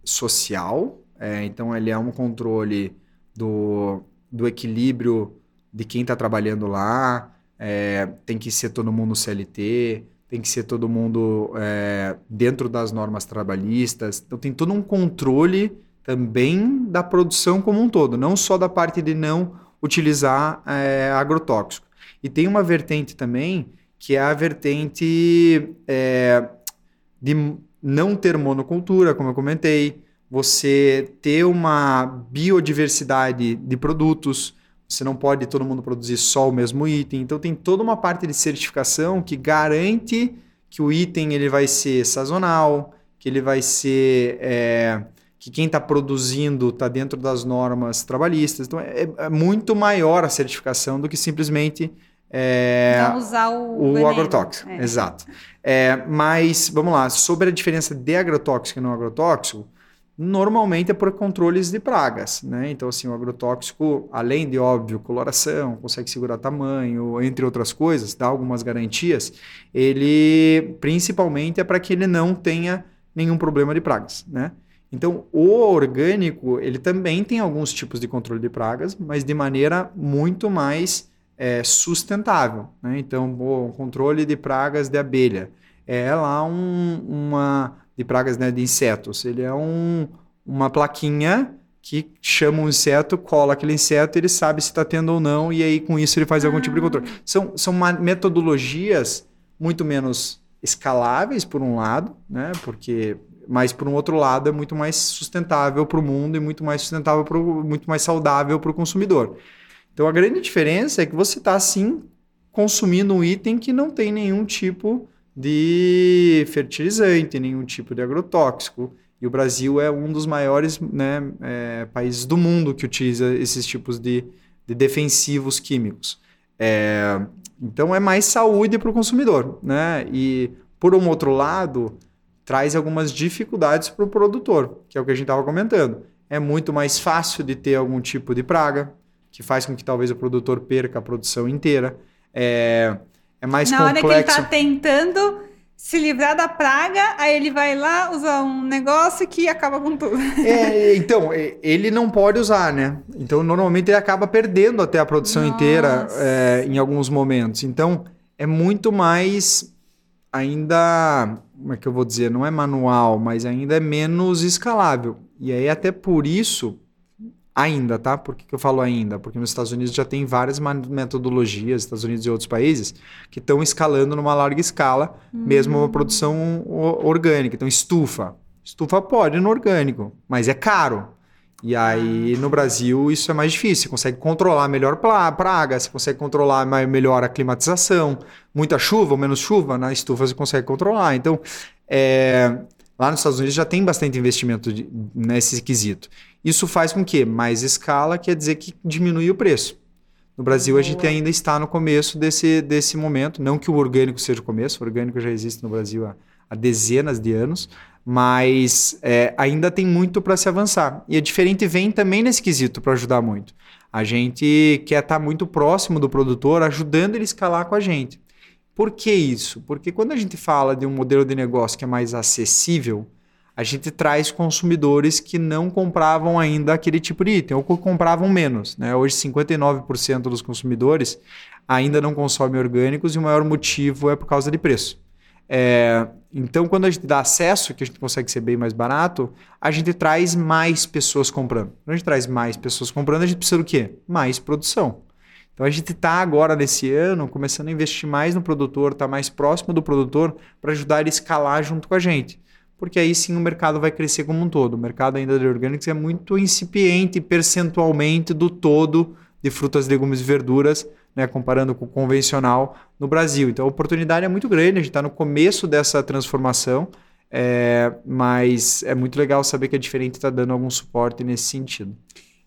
social, é, então ele é um controle do, do equilíbrio de quem está trabalhando lá, é, tem que ser todo mundo CLT, tem que ser todo mundo é, dentro das normas trabalhistas, então tem todo um controle também da produção como um todo, não só da parte de não utilizar é, agrotóxico. E tem uma vertente também que é a vertente é, de não ter monocultura, como eu comentei, você ter uma biodiversidade de produtos, você não pode todo mundo produzir só o mesmo item, então tem toda uma parte de certificação que garante que o item ele vai ser sazonal, que ele vai ser é, que quem está produzindo está dentro das normas trabalhistas, então é, é muito maior a certificação do que simplesmente é,
não usar o,
o
veneno.
agrotóxico,
É.
exato. É, mas, vamos lá, sobre a diferença de agrotóxico e não agrotóxico, normalmente é por controles de pragas, né? Então, assim, o agrotóxico, além de, óbvio, coloração, consegue segurar tamanho, entre outras coisas, dá algumas garantias, ele, principalmente, é para que ele não tenha nenhum problema de pragas, né? Então, o orgânico, ele também tem alguns tipos de controle de pragas, mas de maneira muito mais é, sustentável. Né? Então, o controle de pragas de abelha é lá um, uma de pragas né, de insetos. Ele é um, uma plaquinha que chama um inseto, cola aquele inseto, ele sabe se está tendo ou não, e aí com isso ele faz ah. algum tipo de controle. Ah. São, são metodologias muito menos escaláveis, por um lado, né? Porque, mas por um outro lado é muito mais sustentável para o mundo e muito mais sustentável, pro, muito mais saudável para o consumidor. Então a grande diferença é que você está sim consumindo um item que não tem nenhum tipo de fertilizante, nenhum tipo de agrotóxico. E o Brasil é um dos maiores né, é, países do mundo que utiliza esses tipos de, de defensivos químicos. É, então é mais saúde para o consumidor. Né? E, por um outro lado, traz algumas dificuldades para o produtor, que é o que a gente estava comentando. É muito mais fácil de ter algum tipo de praga, que faz com que talvez o produtor perca a produção inteira. É, é mais
Na
complexo.
hora que ele está tentando se livrar da praga, aí ele vai lá usar um negócio que acaba com tudo.
É, então, ele não pode usar, né? Então, normalmente ele acaba perdendo até a produção Nossa. inteira é, em alguns momentos. Então, é muito mais ainda, como é que eu vou dizer, não é manual, mas ainda é menos escalável. E aí, até por isso, ainda, tá? Por que, que, eu falo ainda? Porque nos Estados Unidos já tem várias metodologias, Estados Unidos e outros países, que estão escalando numa larga escala, hum. mesmo uma produção orgânica. Então, estufa. Estufa pode no orgânico, mas é caro. E aí, no Brasil, isso é mais difícil. Você consegue controlar melhor a praga, você consegue controlar melhor a climatização. Muita chuva ou menos chuva, na estufa você consegue controlar. Então, é, lá nos Estados Unidos já tem bastante investimento de, nesse quesito. Isso faz com que mais escala quer dizer que diminui o preço. No Brasil, a gente ainda está no começo desse, desse momento. Não que o orgânico seja o começo, o orgânico já existe no Brasil há, há dezenas de anos, mas é, ainda tem muito para se avançar. E a diferente vem também nesse quesito para ajudar muito. A gente quer estar tá muito próximo do produtor, ajudando ele a escalar com a gente. Por que isso? Porque quando a gente fala de um modelo de negócio que é mais acessível, a gente traz consumidores que não compravam ainda aquele tipo de item, ou compravam menos. Né? Hoje, 59% dos consumidores ainda não consomem orgânicos e o maior motivo é por causa de preço. É, então, quando a gente dá acesso, que a gente consegue ser bem mais barato, a gente traz mais pessoas comprando. Quando a gente traz mais pessoas comprando, a gente precisa do quê? Mais produção. Então a gente está agora nesse ano começando a investir mais no produtor, estar tá mais próximo do produtor para ajudar ele a escalar junto com a gente porque aí sim o mercado vai crescer como um todo. O mercado ainda de orgânicos é muito incipiente percentualmente do todo de frutas, legumes e verduras, né, comparando com o convencional no Brasil. Então a oportunidade é muito grande, a gente está no começo dessa transformação, é, mas é muito legal saber que a diferente está dando algum suporte nesse sentido.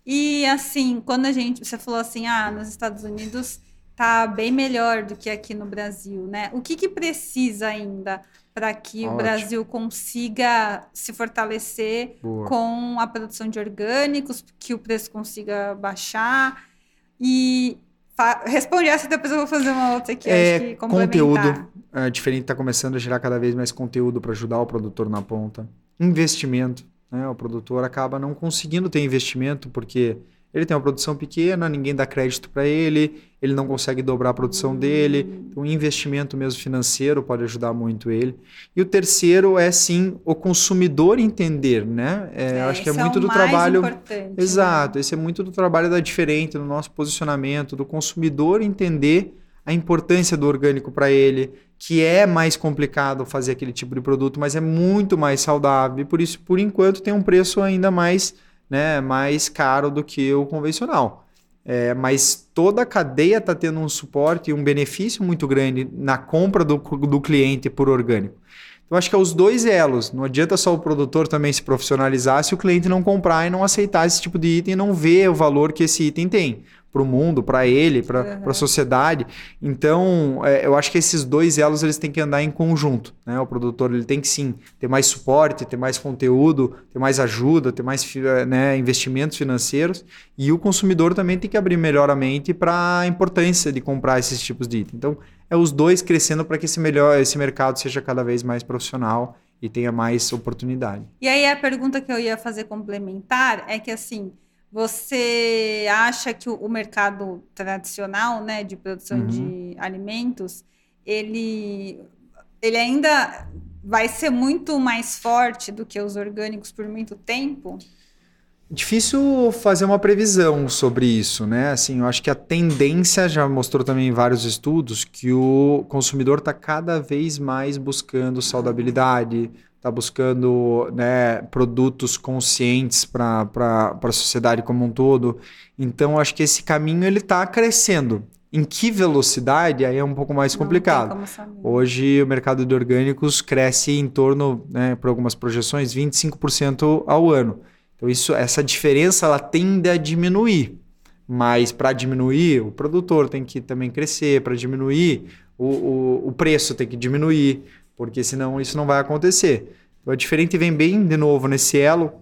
E assim, quando a gente, você falou assim, ah, nos Estados Unidos tá bem melhor do que aqui no Brasil, né? O que, que precisa ainda para que Ótimo. o Brasil consiga se fortalecer Boa. com a produção de orgânicos, que o preço consiga baixar. E responde essa, depois eu vou fazer uma outra aqui.
É, conteúdo. É, diferente está começando a gerar cada vez mais conteúdo para ajudar o produtor na ponta. Investimento. Né? O produtor acaba não conseguindo ter investimento porque ele tem uma produção pequena, ninguém dá crédito para ele, ele não consegue dobrar a produção dele. Então, o investimento mesmo financeiro pode ajudar muito ele. E o terceiro é sim o consumidor entender, né? É, é, acho que é muito é do trabalho. Né? Exato, né? esse é muito do trabalho da diferente, no nosso posicionamento, do consumidor entender a importância do orgânico para ele, que é mais complicado fazer aquele tipo de produto, mas é muito mais saudável. E por isso, por enquanto, tem um preço ainda mais né, mais caro do que o convencional. É, mas toda a cadeia está tendo um suporte e um benefício muito grande na compra do, do cliente por orgânico. Então, acho que é os dois elos. Não adianta só o produtor também se profissionalizar se o cliente não comprar e não aceitar esse tipo de item e não ver o valor que esse item tem para o mundo, para ele, para uhum. a sociedade. Então, é, eu acho que esses dois elos eles têm que andar em conjunto. Né? O produtor ele tem que sim ter mais suporte, ter mais conteúdo, ter mais ajuda, ter mais né, investimentos financeiros. E o consumidor também tem que abrir melhor a mente para a importância de comprar esses tipos de item. Então, é os dois crescendo para que esse, melhor, esse mercado seja cada vez mais profissional e tenha mais oportunidade.
E aí a pergunta que eu ia fazer complementar é que assim Você acha que o mercado tradicional, né, de produção uhum. de alimentos, ele, ele ainda vai ser muito mais forte do que os orgânicos por muito tempo?
Difícil fazer uma previsão sobre isso, né? Assim, eu acho que a tendência já mostrou também em vários estudos que o consumidor está cada vez mais buscando saudabilidade, está buscando né, produtos conscientes para a sociedade como um todo. Então, acho que esse caminho ele está crescendo. Em que velocidade aí é um pouco mais complicado. Hoje o mercado de orgânicos cresce em torno, né, por algumas projeções, 25% ao ano. Então isso, essa diferença ela tende a diminuir. Mas para diminuir, o produtor tem que também crescer, para diminuir, o, o, o preço tem que diminuir, porque senão isso não vai acontecer. Então, a diferente vem bem de novo nesse elo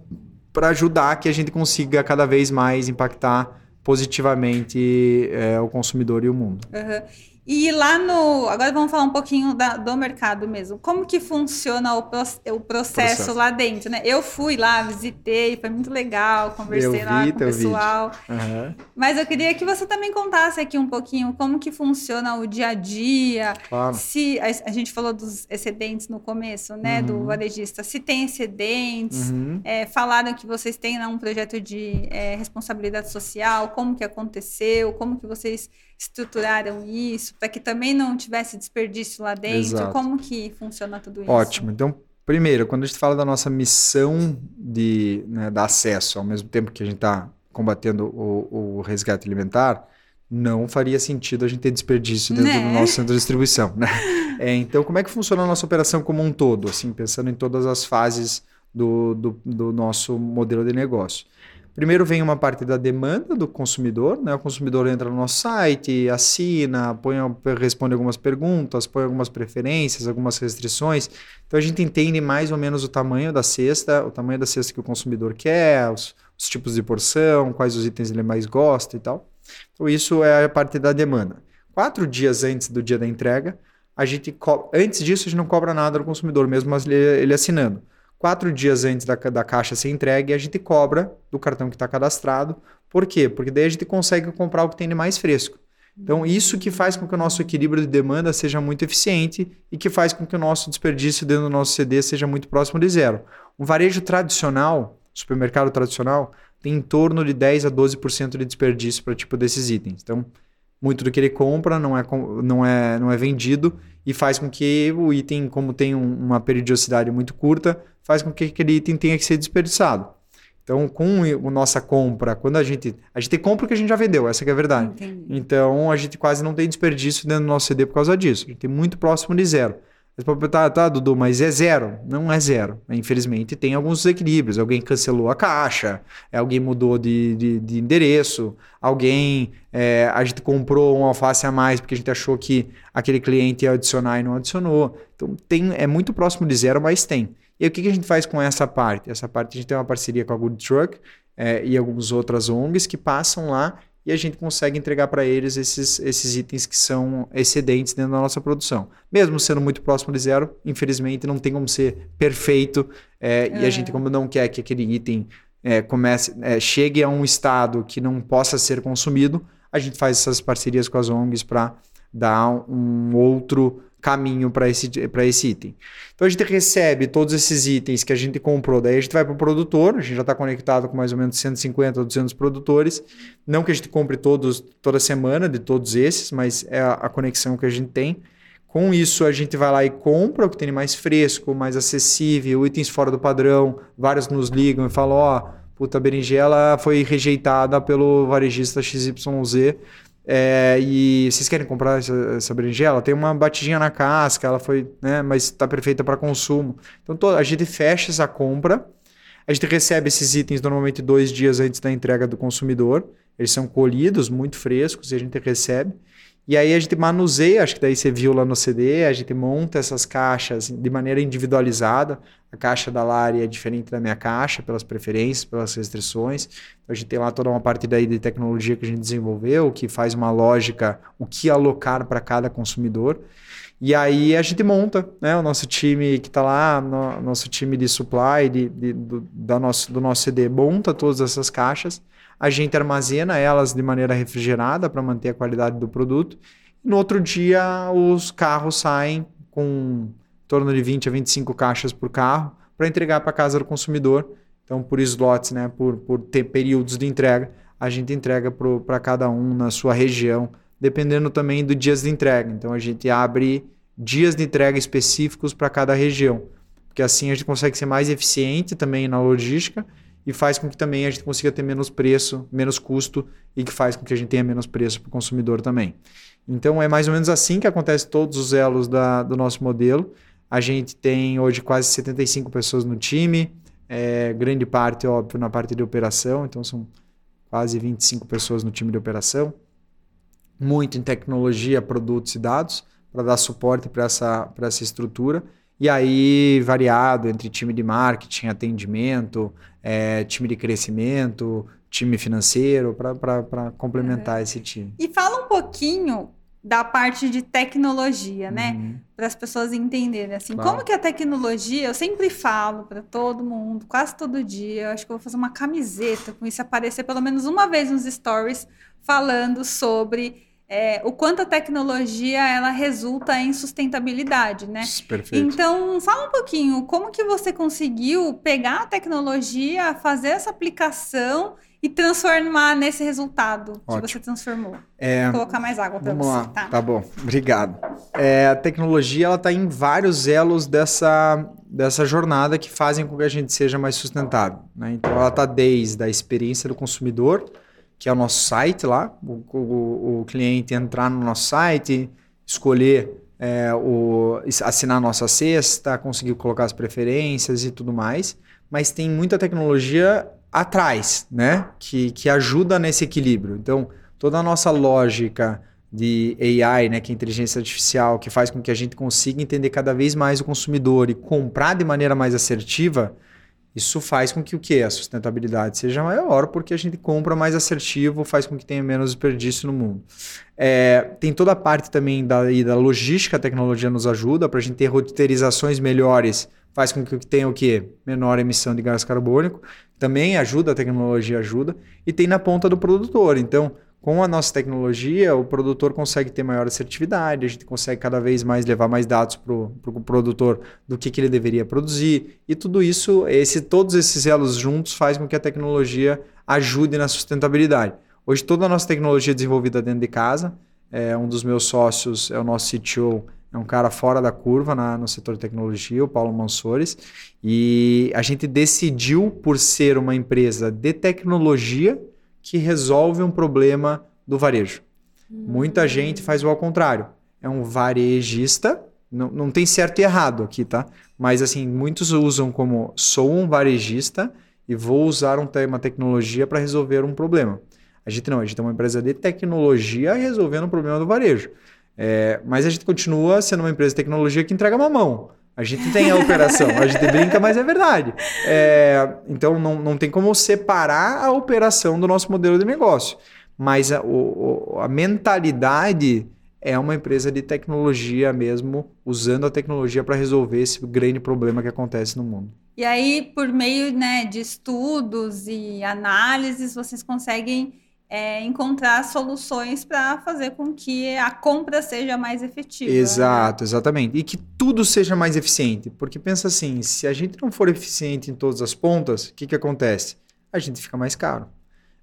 para ajudar que a gente consiga cada vez mais impactar positivamente é, o consumidor e o mundo.
Uhum. E lá no. Agora vamos falar um pouquinho da, do mercado mesmo. Como que funciona o, o processo, processo, lá dentro, né? Eu fui lá, visitei, foi muito legal, conversei vi, lá com o pessoal. Uhum. Mas eu queria que você também contasse aqui um pouquinho como que funciona o dia a dia. Claro. Se a, a gente falou dos excedentes no começo, né? Uhum. Do varejista. Se tem excedentes, uhum. é, falaram que vocês têm lá um projeto de é, responsabilidade social, como que aconteceu, como que vocês estruturaram isso, para que também não tivesse desperdício lá dentro? Exato. Como que funciona tudo isso?
Ótimo. Então, primeiro, quando a gente fala da nossa missão de né, dar acesso, ao mesmo tempo que a gente está combatendo o, o, resgate alimentar, não faria sentido a gente ter desperdício dentro né? do nosso centro de distribuição. Né? É, então, como é que funciona a nossa operação como um todo, assim, pensando em todas as fases do, do, do nosso modelo de negócio? Primeiro vem uma parte da demanda do consumidor, né? O consumidor entra no nosso site, assina, põe, responde algumas perguntas, põe algumas preferências, algumas restrições. Então a gente entende mais ou menos o tamanho da cesta, o tamanho da cesta que o consumidor quer, os, os tipos de porção, quais os itens ele mais gosta e tal. Então isso é a parte da demanda. Quatro dias antes do dia da entrega, a gente antes disso a gente não cobra nada do consumidor, mesmo ele, ele assinando quatro dias antes da, da caixa ser entregue, a gente cobra do cartão que está cadastrado. Por quê? Porque daí a gente consegue comprar o que tem de mais fresco. Então, isso que faz com que o nosso equilíbrio de demanda seja muito eficiente e que faz com que o nosso desperdício dentro do nosso CD seja muito próximo de zero. Um varejo tradicional, supermercado tradicional, tem em torno de 10 a 12% de desperdício para tipo desses itens. Então, muito do que ele compra não é, não é, não é vendido e faz com que o item, como tem um, uma periodicidade muito curta, faz com que aquele item tenha que ser desperdiçado. Então, com a nossa compra, quando a gente. A gente compra o que a gente já vendeu, essa é a verdade. Entendi. Então, a gente quase não tem desperdício dentro do nosso CD por causa disso. A gente tem muito próximo de zero. Você tá, Dudu, mas é zero? Não é zero. Infelizmente, tem alguns desequilíbrios. Alguém cancelou a caixa, alguém mudou de, de, de endereço, alguém. É, a gente comprou um alface a mais porque a gente achou que aquele cliente ia adicionar e não adicionou. Então, tem, é muito próximo de zero, mas tem. E o que, que a gente faz com essa parte? Essa parte a gente tem uma parceria com a Good Truck é, e algumas outras ONGs que passam lá e a gente consegue entregar para eles esses, esses itens que são excedentes dentro da nossa produção. Mesmo sendo muito próximo de zero, infelizmente não tem como ser perfeito é, é. e a gente, como não quer que aquele item é, comece, é, chegue a um estado que não possa ser consumido, a gente faz essas parcerias com as ONGs para dar um outro caminho para esse, esse item. Então a gente recebe todos esses itens que a gente comprou, daí a gente vai para o produtor, a gente já está conectado com mais ou menos 150 ou 200 produtores. Não que a gente compre todos toda semana de todos esses, mas é a, a conexão que a gente tem. Com isso, a gente vai lá e compra o que tem mais fresco, mais acessível, itens fora do padrão. Vários nos ligam e falam: Ó, oh, puta, a berinjela foi rejeitada pelo varejista XYZ é, e vocês querem comprar essa, essa berinjela? Tem uma batidinha na casca, ela foi, né, mas está perfeita para consumo. Então a gente fecha essa compra, a gente recebe esses itens normalmente dois dias antes da entrega do consumidor. Eles são colhidos, muito frescos, e a gente recebe. E aí a gente manuseia, acho que daí você viu lá no CD, a gente monta essas caixas de maneira individualizada. A caixa da Lari é diferente da minha caixa, pelas preferências, pelas restrições. Então a gente tem lá toda uma parte daí de tecnologia que a gente desenvolveu, que faz uma lógica, o que alocar para cada consumidor. E aí a gente monta, né? O nosso time que está lá, no, nosso time de supply de, de, do, da nosso, do nosso CD, monta todas essas caixas a gente armazena elas de maneira refrigerada para manter a qualidade do produto. No outro dia, os carros saem com em torno de 20 a 25 caixas por carro para entregar para casa do consumidor. Então, por slots, né, por, por ter períodos de entrega, a gente entrega para cada um na sua região, dependendo também do dias de entrega. Então, a gente abre dias de entrega específicos para cada região, porque assim a gente consegue ser mais eficiente também na logística e faz com que também a gente consiga ter menos preço, menos custo e que faz com que a gente tenha menos preço para o consumidor também. Então é mais ou menos assim que acontece todos os elos da, do nosso modelo. A gente tem hoje quase 75 pessoas no time, é, grande parte, óbvio, na parte de operação, então são quase 25 pessoas no time de operação. Muito em tecnologia, produtos e dados, para dar suporte para essa, essa estrutura. E aí, variado entre time de marketing, atendimento, é, time de crescimento, time financeiro, para complementar uhum. esse time.
E fala um pouquinho da parte de tecnologia, né? Uhum. Para as pessoas entenderem assim, claro. como que a tecnologia, eu sempre falo para todo mundo, quase todo dia, eu acho que eu vou fazer uma camiseta com isso aparecer pelo menos uma vez nos stories falando sobre é, o quanto a tecnologia ela resulta em sustentabilidade, né?
Perfeito.
Então, fala um pouquinho, como que você conseguiu pegar a tecnologia, fazer essa aplicação e transformar nesse resultado Ótimo. que você transformou? É, Vou colocar mais água para você. Lá.
Tá? tá bom, obrigado. É, a tecnologia ela está em vários elos dessa, dessa jornada que fazem com que a gente seja mais sustentável. Né? Então, ela está desde a experiência do consumidor, que é o nosso site lá, o, o, o cliente entrar no nosso site, escolher é, o, assinar a nossa cesta, conseguir colocar as preferências e tudo mais, mas tem muita tecnologia atrás, né, que, que ajuda nesse equilíbrio. Então, toda a nossa lógica de AI, né, que é inteligência artificial, que faz com que a gente consiga entender cada vez mais o consumidor e comprar de maneira mais assertiva, isso faz com que o que? A sustentabilidade seja maior, porque a gente compra mais assertivo, faz com que tenha menos desperdício no mundo. É, tem toda a parte também da, da logística, a tecnologia nos ajuda para a gente ter roteirizações melhores, faz com que tenha o que? Menor emissão de gás carbônico. Também ajuda, a tecnologia ajuda. E tem na ponta do produtor. Então, com a nossa tecnologia, o produtor consegue ter maior assertividade, a gente consegue cada vez mais levar mais dados para o pro produtor do que, que ele deveria produzir. E tudo isso, esse, todos esses elos juntos faz com que a tecnologia ajude na sustentabilidade. Hoje toda a nossa tecnologia é desenvolvida dentro de casa. É, um dos meus sócios é o nosso CTO, é um cara fora da curva na, no setor de tecnologia, o Paulo Mansores. E a gente decidiu, por ser uma empresa de tecnologia, que resolve um problema do varejo. Hum. Muita gente faz o ao contrário. É um varejista, não, não tem certo e errado aqui, tá? Mas assim, muitos usam como sou um varejista e vou usar um, uma tecnologia para resolver um problema. A gente não, a gente é uma empresa de tecnologia resolvendo um problema do varejo. É, mas a gente continua sendo uma empresa de tecnologia que entrega mamão. A gente tem a operação, a gente brinca, mas é verdade. É, então não, não tem como separar a operação do nosso modelo de negócio. Mas a, o, a mentalidade é uma empresa de tecnologia mesmo, usando a tecnologia para resolver esse grande problema que acontece no mundo.
E aí, por meio né, de estudos e análises, vocês conseguem é, encontrar soluções para fazer com que a compra seja mais efetiva.
Né? Exato, né? exatamente. E que tudo seja mais eficiente. Porque pensa assim, se a gente não for eficiente em todas as pontas, o que, que acontece? A gente fica mais caro.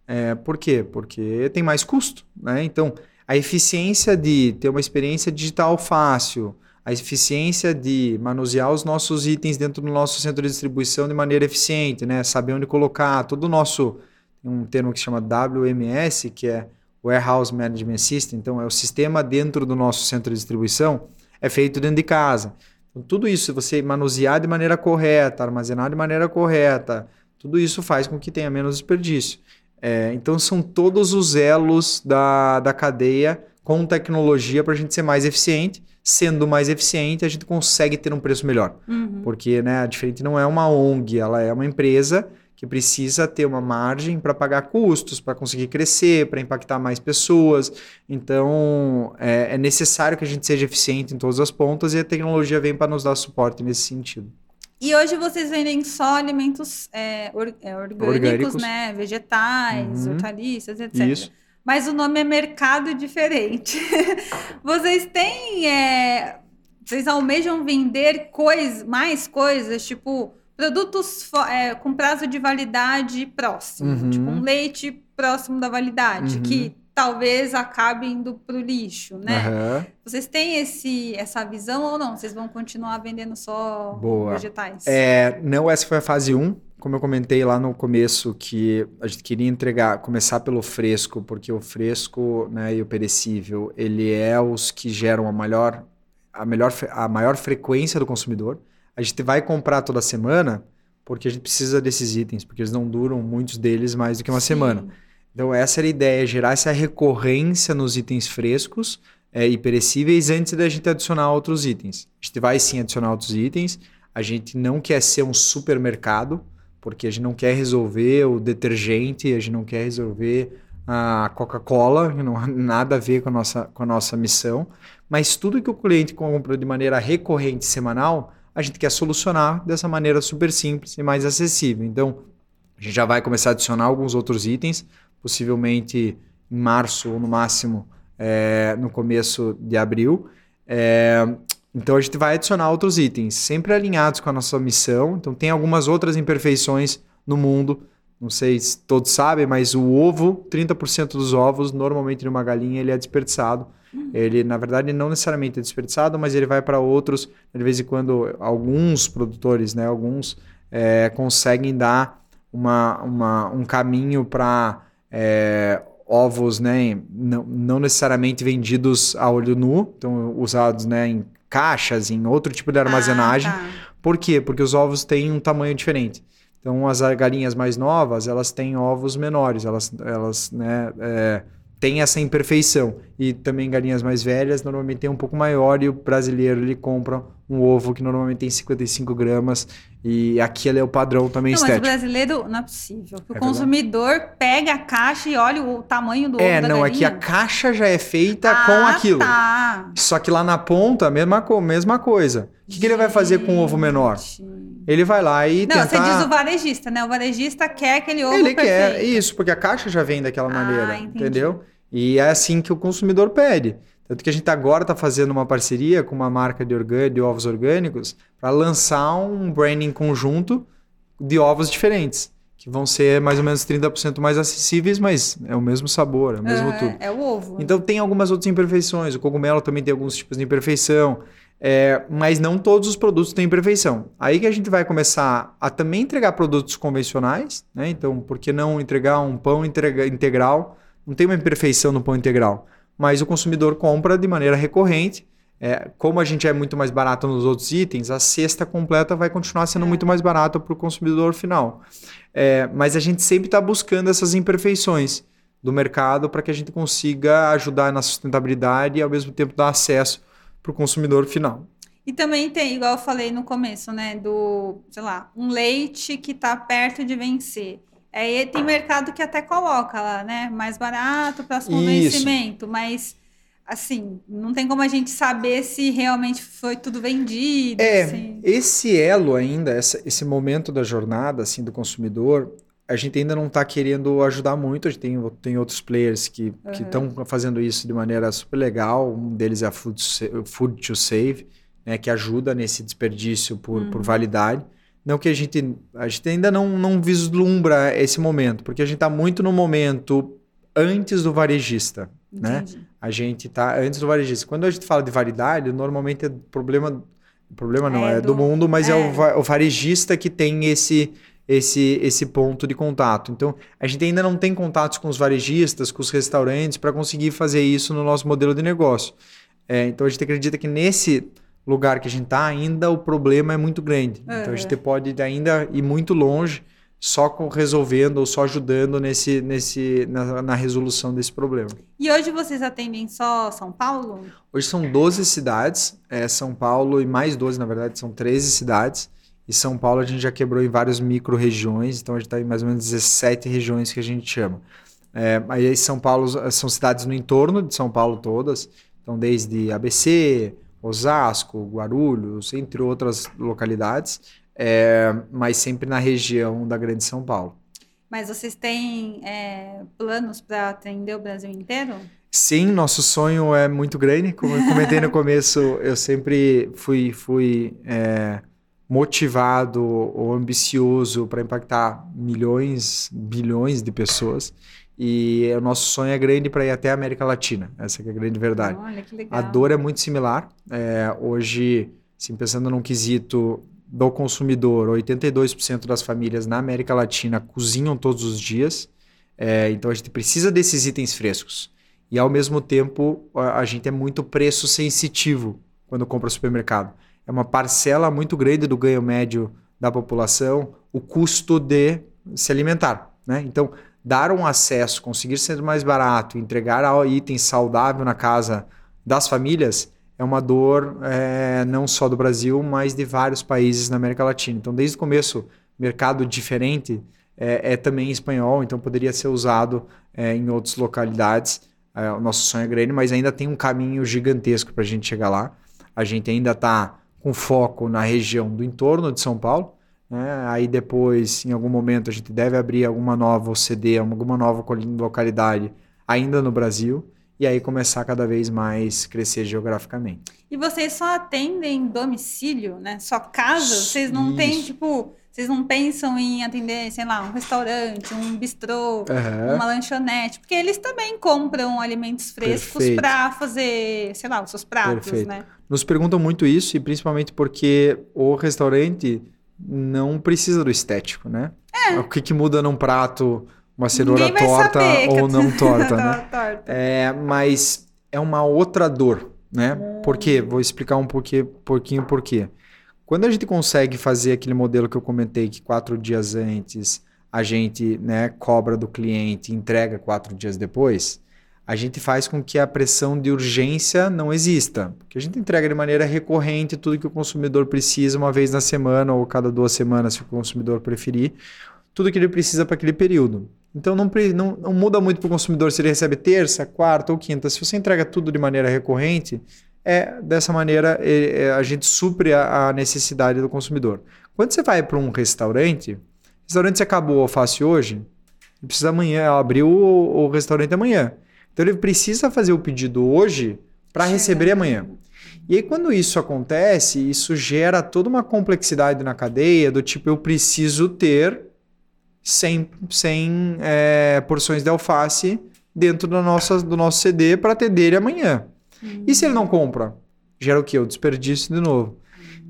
É, por quê? Porque tem mais custo. Né? Então, a eficiência de ter uma experiência digital fácil, a eficiência de manusear os nossos itens dentro do nosso centro de distribuição de maneira eficiente, né? saber onde colocar, todo o nosso um termo que chama WMS, que é Warehouse Management System, então é o sistema dentro do nosso centro de distribuição, é feito dentro de casa. Então, tudo isso, você manusear de maneira correta, armazenar de maneira correta, tudo isso faz com que tenha menos desperdício. É, então, são todos os elos da, da cadeia com tecnologia para a gente ser mais eficiente. Sendo mais eficiente, a gente consegue ter um preço melhor. Uhum. Porque né, a diferente não é uma ONG, ela é uma empresa que precisa ter uma margem para pagar custos, para conseguir crescer, para impactar mais pessoas. Então, é, é, necessário que a gente seja eficiente em todas as pontas e a tecnologia vem para nos dar suporte nesse sentido.
E hoje vocês vendem só alimentos é, or, é, orgânicos, orgânicos, né? Vegetais, uhum. hortaliças, etc. Isso. Mas o nome é mercado diferente. vocês têm. É, vocês almejam vender cois, mais coisas, tipo produtos é, com prazo de validade próximo, uhum. tipo um leite próximo da validade, uhum. que talvez acabe indo para o lixo, né? Uhum. Vocês têm esse, essa visão ou não? Vocês vão continuar vendendo só Boa. vegetais?
É, não, essa foi a fase 1. Como eu comentei lá no começo, que a gente queria entregar, começar pelo fresco, porque o fresco né, e o perecível, ele é os que geram a maior, a, melhor, a maior frequência do consumidor. A gente vai comprar toda semana porque a gente precisa desses itens, porque eles não duram, muitos deles, mais do que uma Sim. semana. Então, essa era a ideia, gerar essa recorrência nos itens frescos é, e perecíveis antes da gente adicionar outros itens. A gente vai sim adicionar outros itens. A gente não quer ser um supermercado, porque a gente não quer resolver o detergente, a gente não quer resolver a Coca-Cola, que não tem nada a ver com a, nossa, com a nossa missão. Mas tudo que o cliente compra de maneira recorrente, semanal, a gente quer solucionar dessa maneira super simples e mais acessível. Então, a gente já vai começar a adicionar alguns outros itens possivelmente em março ou no máximo é, no começo de abril. É, então a gente vai adicionar outros itens, sempre alinhados com a nossa missão. Então tem algumas outras imperfeições no mundo. Não sei se todos sabem, mas o ovo, 30% dos ovos, normalmente numa galinha, ele é desperdiçado. Ele, na verdade, não necessariamente é desperdiçado, mas ele vai para outros. De vez em quando, alguns produtores, né, alguns é, conseguem dar uma, uma, um caminho para é, ovos, né, não, não, necessariamente vendidos a olho nu, então usados, né, em caixas, em outro tipo de armazenagem. Ah, tá. Por quê? Porque os ovos têm um tamanho diferente. Então, as galinhas mais novas, elas têm ovos menores, elas, elas né, é, têm essa imperfeição. E também galinhas mais velhas, normalmente tem um pouco maior, e o brasileiro, ele compra um ovo que normalmente tem 55 gramas e aquele é o padrão também não, estético.
Mas o brasileiro não é possível. O é consumidor verdade. pega a caixa e olha o tamanho do é, ovo. É,
não, aqui é a caixa já é feita ah, com aquilo. Tá. Só que lá na ponta, mesma, mesma coisa. O que, que ele vai fazer com um ovo menor? Ele vai lá e
não, tentar... você diz o varejista, né? O varejista quer aquele ovo
Ele perfeito. quer, isso, porque a caixa já vem daquela ah, maneira, entendi. entendeu? E é assim que o consumidor pede. Tanto que a gente agora está fazendo uma parceria com uma marca de, de ovos orgânicos para lançar um branding conjunto de ovos diferentes. Que vão ser mais ou menos 30% mais acessíveis, mas é o mesmo sabor, é o mesmo
é,
tudo.
É o ovo.
Então tem algumas outras imperfeições. O cogumelo também tem alguns tipos de imperfeição. É, mas não todos os produtos têm imperfeição. Aí que a gente vai começar a também entregar produtos convencionais, né? Então, por que não entregar um pão integral? Não tem uma imperfeição no pão integral mas o consumidor compra de maneira recorrente. É, como a gente é muito mais barato nos outros itens, a cesta completa vai continuar sendo é. muito mais barata para o consumidor final. É, mas a gente sempre está buscando essas imperfeições do mercado para que a gente consiga ajudar na sustentabilidade e ao mesmo tempo dar acesso para o consumidor final.
E também tem, igual eu falei no começo, né, do, sei lá, um leite que está perto de vencer. É, tem mercado que até coloca lá, né? Mais barato, próximo Isso. vencimento, mas assim, não tem como a gente saber se realmente foi tudo vendido.
É,
assim.
esse elo ainda, essa, esse momento da jornada assim do consumidor, a gente ainda não está querendo ajudar muito. A gente tem, tem outros players que uhum. estão fazendo isso de maneira super legal. Um deles é a Food, Food to Save, né, que ajuda nesse desperdício por, uhum. por validade. Não que a gente, a gente ainda não, não vislumbra esse momento, porque a gente está muito no momento antes do varejista, né? Entendi. né? A gente está antes do varejista. Quando a gente fala de validade, normalmente é problema, problema não é, é do, do, mundo, mas é. é o, o varejista que tem esse esse, esse ponto de contato. Então, a gente ainda não tem contatos com os varejistas, com os restaurantes, para conseguir fazer isso no nosso modelo de negócio. É, então, a gente acredita que nesse lugar que a gente está, ainda o problema é muito grande. Então a gente pode ainda ir muito longe só com resolvendo ou só ajudando nesse, nesse, na, na, resolução desse problema.
E hoje vocês atendem só São Paulo?
Hoje são 12 cidades, é, São Paulo e mais 12, na verdade, são 13 cidades. E São Paulo a gente já quebrou em várias micro-regiões, então a gente está em mais ou menos 17 regiões que a gente chama. É, aí São Paulo são cidades no entorno de São Paulo todas, então desde ABC, Osasco, Guarulhos, entre outras localidades. é, mas sempre na região da Grande São Paulo.
Mas vocês têm é, planos para atender o Brasil inteiro?
Sim, nosso sonho é muito grande. Como eu comentei no começo, eu sempre fui, fui é, motivado ou ambicioso para impactar milhões, bilhões de pessoas. E o nosso sonho é grande para ir até a América Latina. Essa é a grande verdade.
Olha, que legal.
A dor é muito similar. É, hoje, assim, pensando num quesito do consumidor, 82% das famílias na América Latina cozinham todos os dias. É, então a gente precisa desses itens frescos. E ao mesmo tempo, a, gente é muito preço sensitivo quando compra supermercado. É uma parcela muito grande do ganho médio da população o custo de se alimentar. Né? Então, dar um acesso, conseguir ser mais barato, entregar item saudável na casa das famílias é uma dor é, não só do Brasil, mas de vários países na América Latina. Então, desde o começo, mercado diferente é, é também espanhol, então poderia ser usado é, em outras localidades. É, o nosso sonho é grande, mas ainda tem um caminho gigantesco para a gente chegar lá. A gente ainda está com foco na região do entorno de São Paulo. Né? Aí depois, em algum momento, a gente deve abrir alguma nova OCD, alguma nova localidade ainda no Brasil. E aí começar cada vez mais crescer geograficamente.
E vocês só atendem domicílio, né? Só casa? Vocês não têm, tipo, vocês não pensam em atender, sei lá, um restaurante, um bistrô, uhum. uma lanchonete, porque eles também compram alimentos frescos para fazer, sei lá, os seus pratos, Perfeito. né?
Nos perguntam muito isso e principalmente porque o restaurante não precisa do estético, né? É. O que, que muda num prato, uma cenoura torta ou não torta, né? torta. É, mas é uma outra dor, né? Hum. Por quê? Vou explicar um pouquinho, pouquinho por quê. Quando a gente consegue fazer aquele modelo que eu comentei, que quatro dias antes a gente né, cobra do cliente entrega quatro dias depois, a gente faz com que a pressão de urgência não exista. Porque a gente entrega de maneira recorrente tudo que o consumidor precisa uma vez na semana ou cada duas semanas, se o consumidor preferir, tudo que ele precisa para aquele período. Então não, não, não muda muito para o consumidor se ele recebe terça, quarta ou quinta. Se você entrega tudo de maneira recorrente, é dessa maneira a gente supre a, a, necessidade do consumidor. Quando você vai para um restaurante, restaurante se acabou o alface hoje, precisa amanhã abrir o, o restaurante amanhã. Então ele precisa fazer o pedido hoje para receber amanhã. E aí, quando isso acontece, isso gera toda uma complexidade na cadeia, do tipo, eu preciso ter 100, 100 é, porções de alface dentro da nossa, do nosso CD para atender ele amanhã. E se ele não compra? Gera o quê? O desperdício de novo.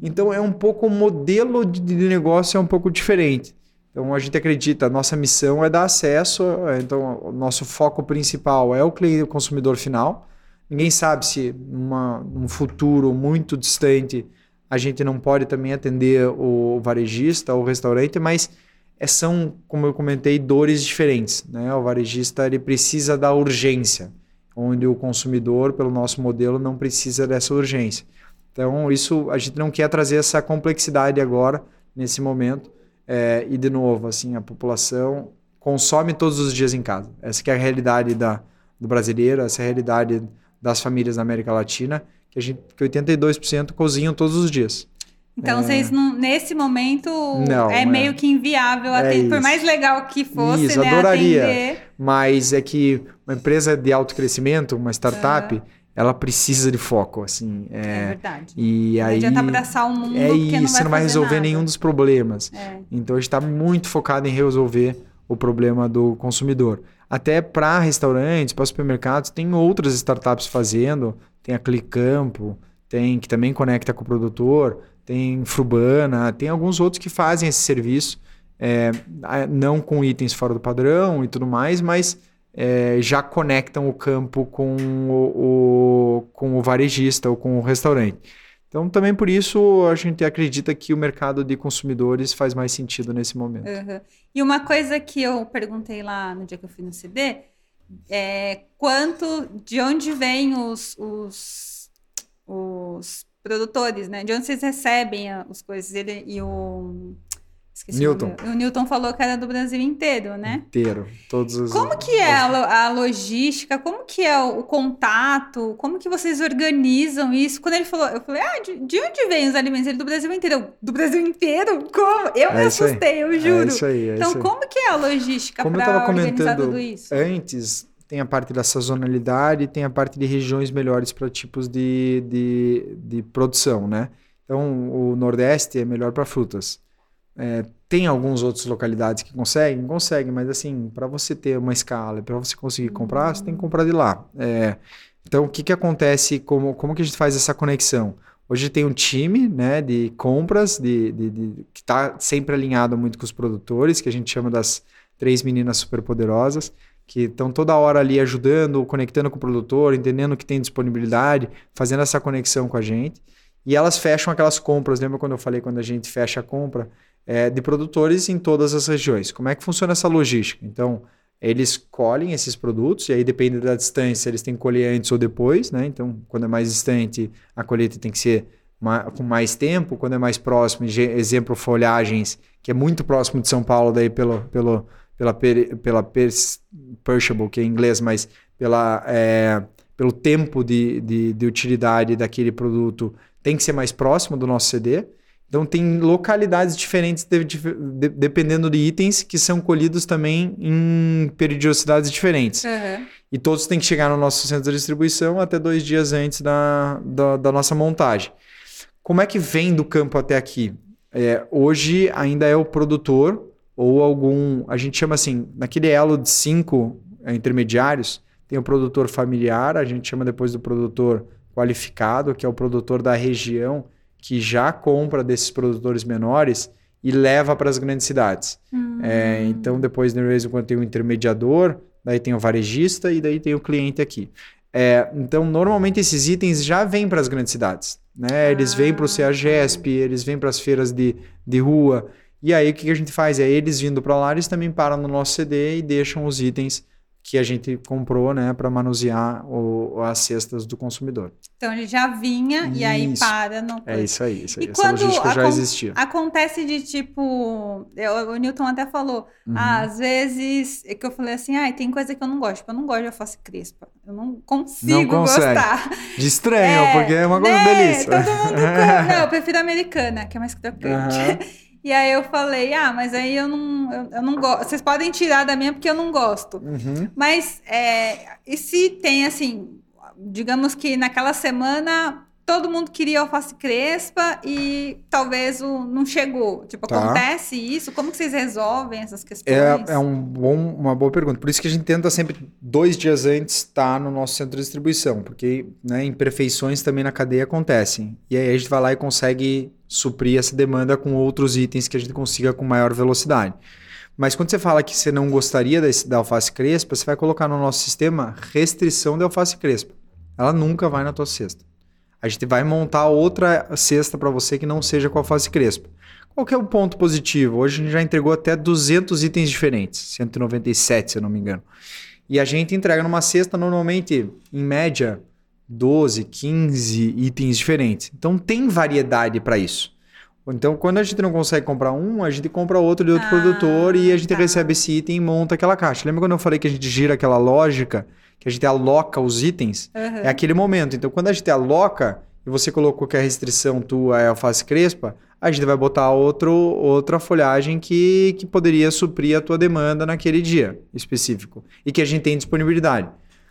Então é um pouco o modelo de negócio é um pouco diferente. Então a gente acredita, a nossa missão é dar acesso, é, então o nosso foco principal é o cliente, o consumidor final. Ninguém sabe se numa, num futuro muito distante a gente não pode também atender o varejista ou o restaurante, mas é, são, como eu comentei, dores diferentes. Né? O varejista ele precisa da urgência onde o consumidor, pelo nosso modelo, não precisa dessa urgência. Então, isso a gente não quer trazer essa complexidade agora, nesse momento. É, e, de novo, assim, a população consome todos os dias em casa. Essa é a realidade da, do brasileiro, essa é a realidade das famílias da América Latina, que, a gente, que 82% cozinham todos os dias.
Então, é... vocês não, nesse momento não, é, é, meio que inviável, é atender, por mais legal que fosse, isso, né,
adoraria. Atender. Mas é que uma empresa de alto crescimento, uma startup, uhum. Ela precisa de foco, assim.
É, é verdade.
E não aí,
adianta abraçar o mundo
é
isso,
não vai,
você
não vai resolver nada. nenhum dos problemas. É. Então, a gente está muito focado em resolver o problema do consumidor. Até para restaurantes, para supermercados, tem outras startups fazendo, tem a Clicampo, tem que também conecta com o produtor tem Frubana, tem alguns outros que fazem esse serviço, é, não com itens fora do padrão e tudo mais, mas é, já conectam o campo com o, o, com o varejista ou com o restaurante. Então, também por isso, a gente acredita que o mercado de consumidores faz mais sentido nesse momento.
Uhum. E uma coisa que eu perguntei lá no dia que eu fui no CD é quanto, de onde vêm os, os, os produtores, né? De onde vocês recebem as coisas? Ele, e o Esqueci
Newton.
O, o Newton falou que era do Brasil inteiro, né?
Inteiro. Todos os.
Como que é a, a logística? Como que é o, o contato? Como que vocês organizam isso? Quando ele falou, eu falei, ah, de, de onde vem os alimentos? Ele do Brasil inteiro. Eu, do Brasil inteiro? Como? Eu me
É aí.
assustei, eu
É
juro.
isso aí. É
então,
isso aí.
como que é a logística
Como eu
para organizar
comentando
tudo isso?
antes, tem a parte da sazonalidade tem a parte de regiões melhores para tipos de, de, de produção, né? Então, o Nordeste é melhor para frutas. É, tem algumas outras localidades que conseguem? Conseguem, mas assim, para você ter uma escala, para você conseguir comprar, você tem que comprar de lá. É, então, o que, que acontece? Como, como que a gente faz essa conexão? Hoje tem um time né, de compras de, de- de- que está sempre alinhado muito com os produtores, que a gente chama das três meninas superpoderosas, que estão toda hora ali ajudando, conectando com o produtor, entendendo que tem disponibilidade, fazendo essa conexão com a gente. E elas fecham aquelas compras. Lembra quando eu falei quando a gente fecha a compra? É, de produtores em todas as regiões. Como é que funciona essa logística? Então, eles colhem esses produtos, e aí depende da distância, eles têm que colher antes ou depois, né? Então, quando é mais distante, a colheita tem que ser com mais tempo, quando é mais próximo, exemplo, folhagens, que é muito próximo de São Paulo, daí pelo, pelo, pela, peri- pela perishable, que é em inglês, mas pela, é, pelo tempo de, de, de utilidade daquele produto, tem que ser mais próximo do nosso CD. Então, tem localidades diferentes de- de- de- dependendo de itens que são colhidos também em periodicidades diferentes.
Aham.
E todos têm que chegar no nosso centro de distribuição até dois dias antes da, da, da nossa montagem. Como é que vem do campo até aqui? É, hoje ainda é o produtor ou algum. A gente chama assim, naquele elo de cinco é, intermediários, tem o produtor familiar, a gente chama depois do produtor qualificado, que é o produtor da região que já compra desses produtores menores e leva para as grandes cidades.
Hum.
É, então, depois no mesmo quando tem o intermediador, daí tem o varejista e daí tem o cliente aqui. É, então, normalmente esses itens já vêm para as grandes cidades. Né? Eles vêm para o
Ah.
CEAGESP, eles vêm para as feiras de, de rua. E aí, o que que a gente faz? É eles vindo para lá, eles também param no nosso CD e deixam os itens que a gente comprou né, para manusear o, as cestas do consumidor.
Então ele já vinha e aí
Isso.
para no.
É isso aí. Isso aí.
E
Essa
quando
logística já existia.
Acontece de tipo. eu- o Newton até falou.
Uhum.
ah, às vezes. É que eu falei assim, ah, tem coisa que eu não gosto. Tipo, eu não gosto de alface crespa. Eu não consigo
consegue.
gostar.
De estranho,
É,
porque é uma coisa
né?
delícia.
Todo mundo. Não, eu prefiro a americana, que é mais crocante.
Aham.
E aí eu falei, ah, mas aí eu não, eu, eu não gosto. Vocês podem tirar da minha porque eu não gosto.
Uhum.
Mas é, e se tem assim, digamos que naquela semana todo mundo queria alface crespa e talvez o não chegou. Tipo,
Tá.
acontece isso? Como que vocês resolvem essas questões?
É, é um bom, uma boa pergunta. Por isso que a gente tenta sempre, dois dias antes, estar no nosso centro de distribuição, porque né, imperfeições também na cadeia acontecem. E aí a gente vai lá e consegue suprir essa demanda com outros itens que a gente consiga com maior velocidade. Mas quando você fala que você não gostaria desse, da alface crespa, você vai colocar no nosso sistema restrição de alface crespa. Ela nunca vai na tua cesta. A gente vai montar outra cesta para você que não seja com alface crespa. Qual que é o ponto positivo? Hoje a gente já entregou até 200 itens diferentes, 197 se eu não me engano. E a gente entrega numa cesta normalmente, em média, 12, 15 itens diferentes. Então tem variedade para isso. Então quando a gente não consegue comprar um, a gente compra outro de outro
Ah,
produtor e a gente
tá.
recebe esse item e monta aquela caixa. Lembra quando eu falei que a gente gira aquela lógica, que a gente aloca os itens?
Aham.
É aquele momento. Então, quando a gente aloca e você colocou que a restrição tua é alface crespa, a gente vai botar outro, outra folhagem que, que poderia suprir a tua demanda naquele dia específico e que a gente tem disponibilidade.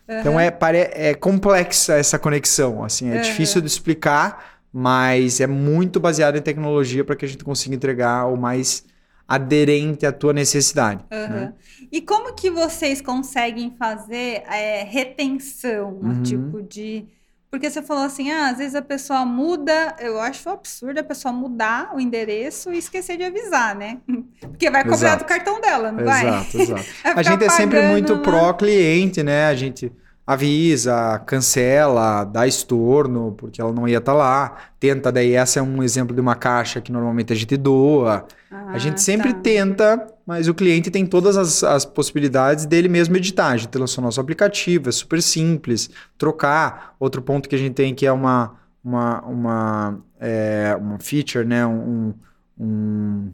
Então, é, é complexa essa conexão. Assim, é
Aham.
difícil de explicar, mas é muito baseado em tecnologia para que a gente consiga entregar o mais aderente à tua necessidade.
Aham.
né?
E como que vocês conseguem fazer é, retenção,
Uhum.
tipo de... Porque você falou assim, ah, às vezes a pessoa muda, eu acho absurdo a pessoa mudar o endereço e esquecer de avisar, né? Porque vai cobrar
Exato.
do cartão dela, não vai?
Exato, exato.
Vai
A gente é sempre muito
lá.
pró-cliente, né? A gente avisa, cancela, dá estorno, porque ela não ia estar lá. Tenta, daí essa é um exemplo de uma caixa que normalmente a gente doa. a
Ah,
gente sempre
tá.
tenta, mas o cliente tem todas as, as possibilidades dele mesmo editar. A gente lançou nosso aplicativo, é super simples. Trocar. Outro ponto que a gente tem que é uma, uma, uma, é, uma feature, né? Um, um-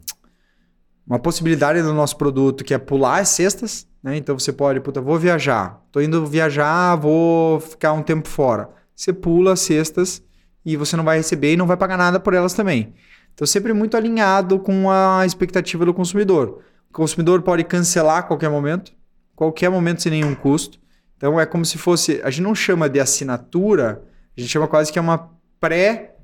uma possibilidade do nosso produto que é pular as cestas, né? Então você pode, puta, vou viajar, tô indo viajar, vou ficar um tempo fora. Você pula as cestas e você não vai receber e não vai pagar nada por elas também. Então sempre muito alinhado com a expectativa do consumidor. O consumidor pode cancelar a qualquer momento, qualquer momento sem nenhum custo. Então é como se fosse, a gente não chama de assinatura, a gente chama quase que é uma pré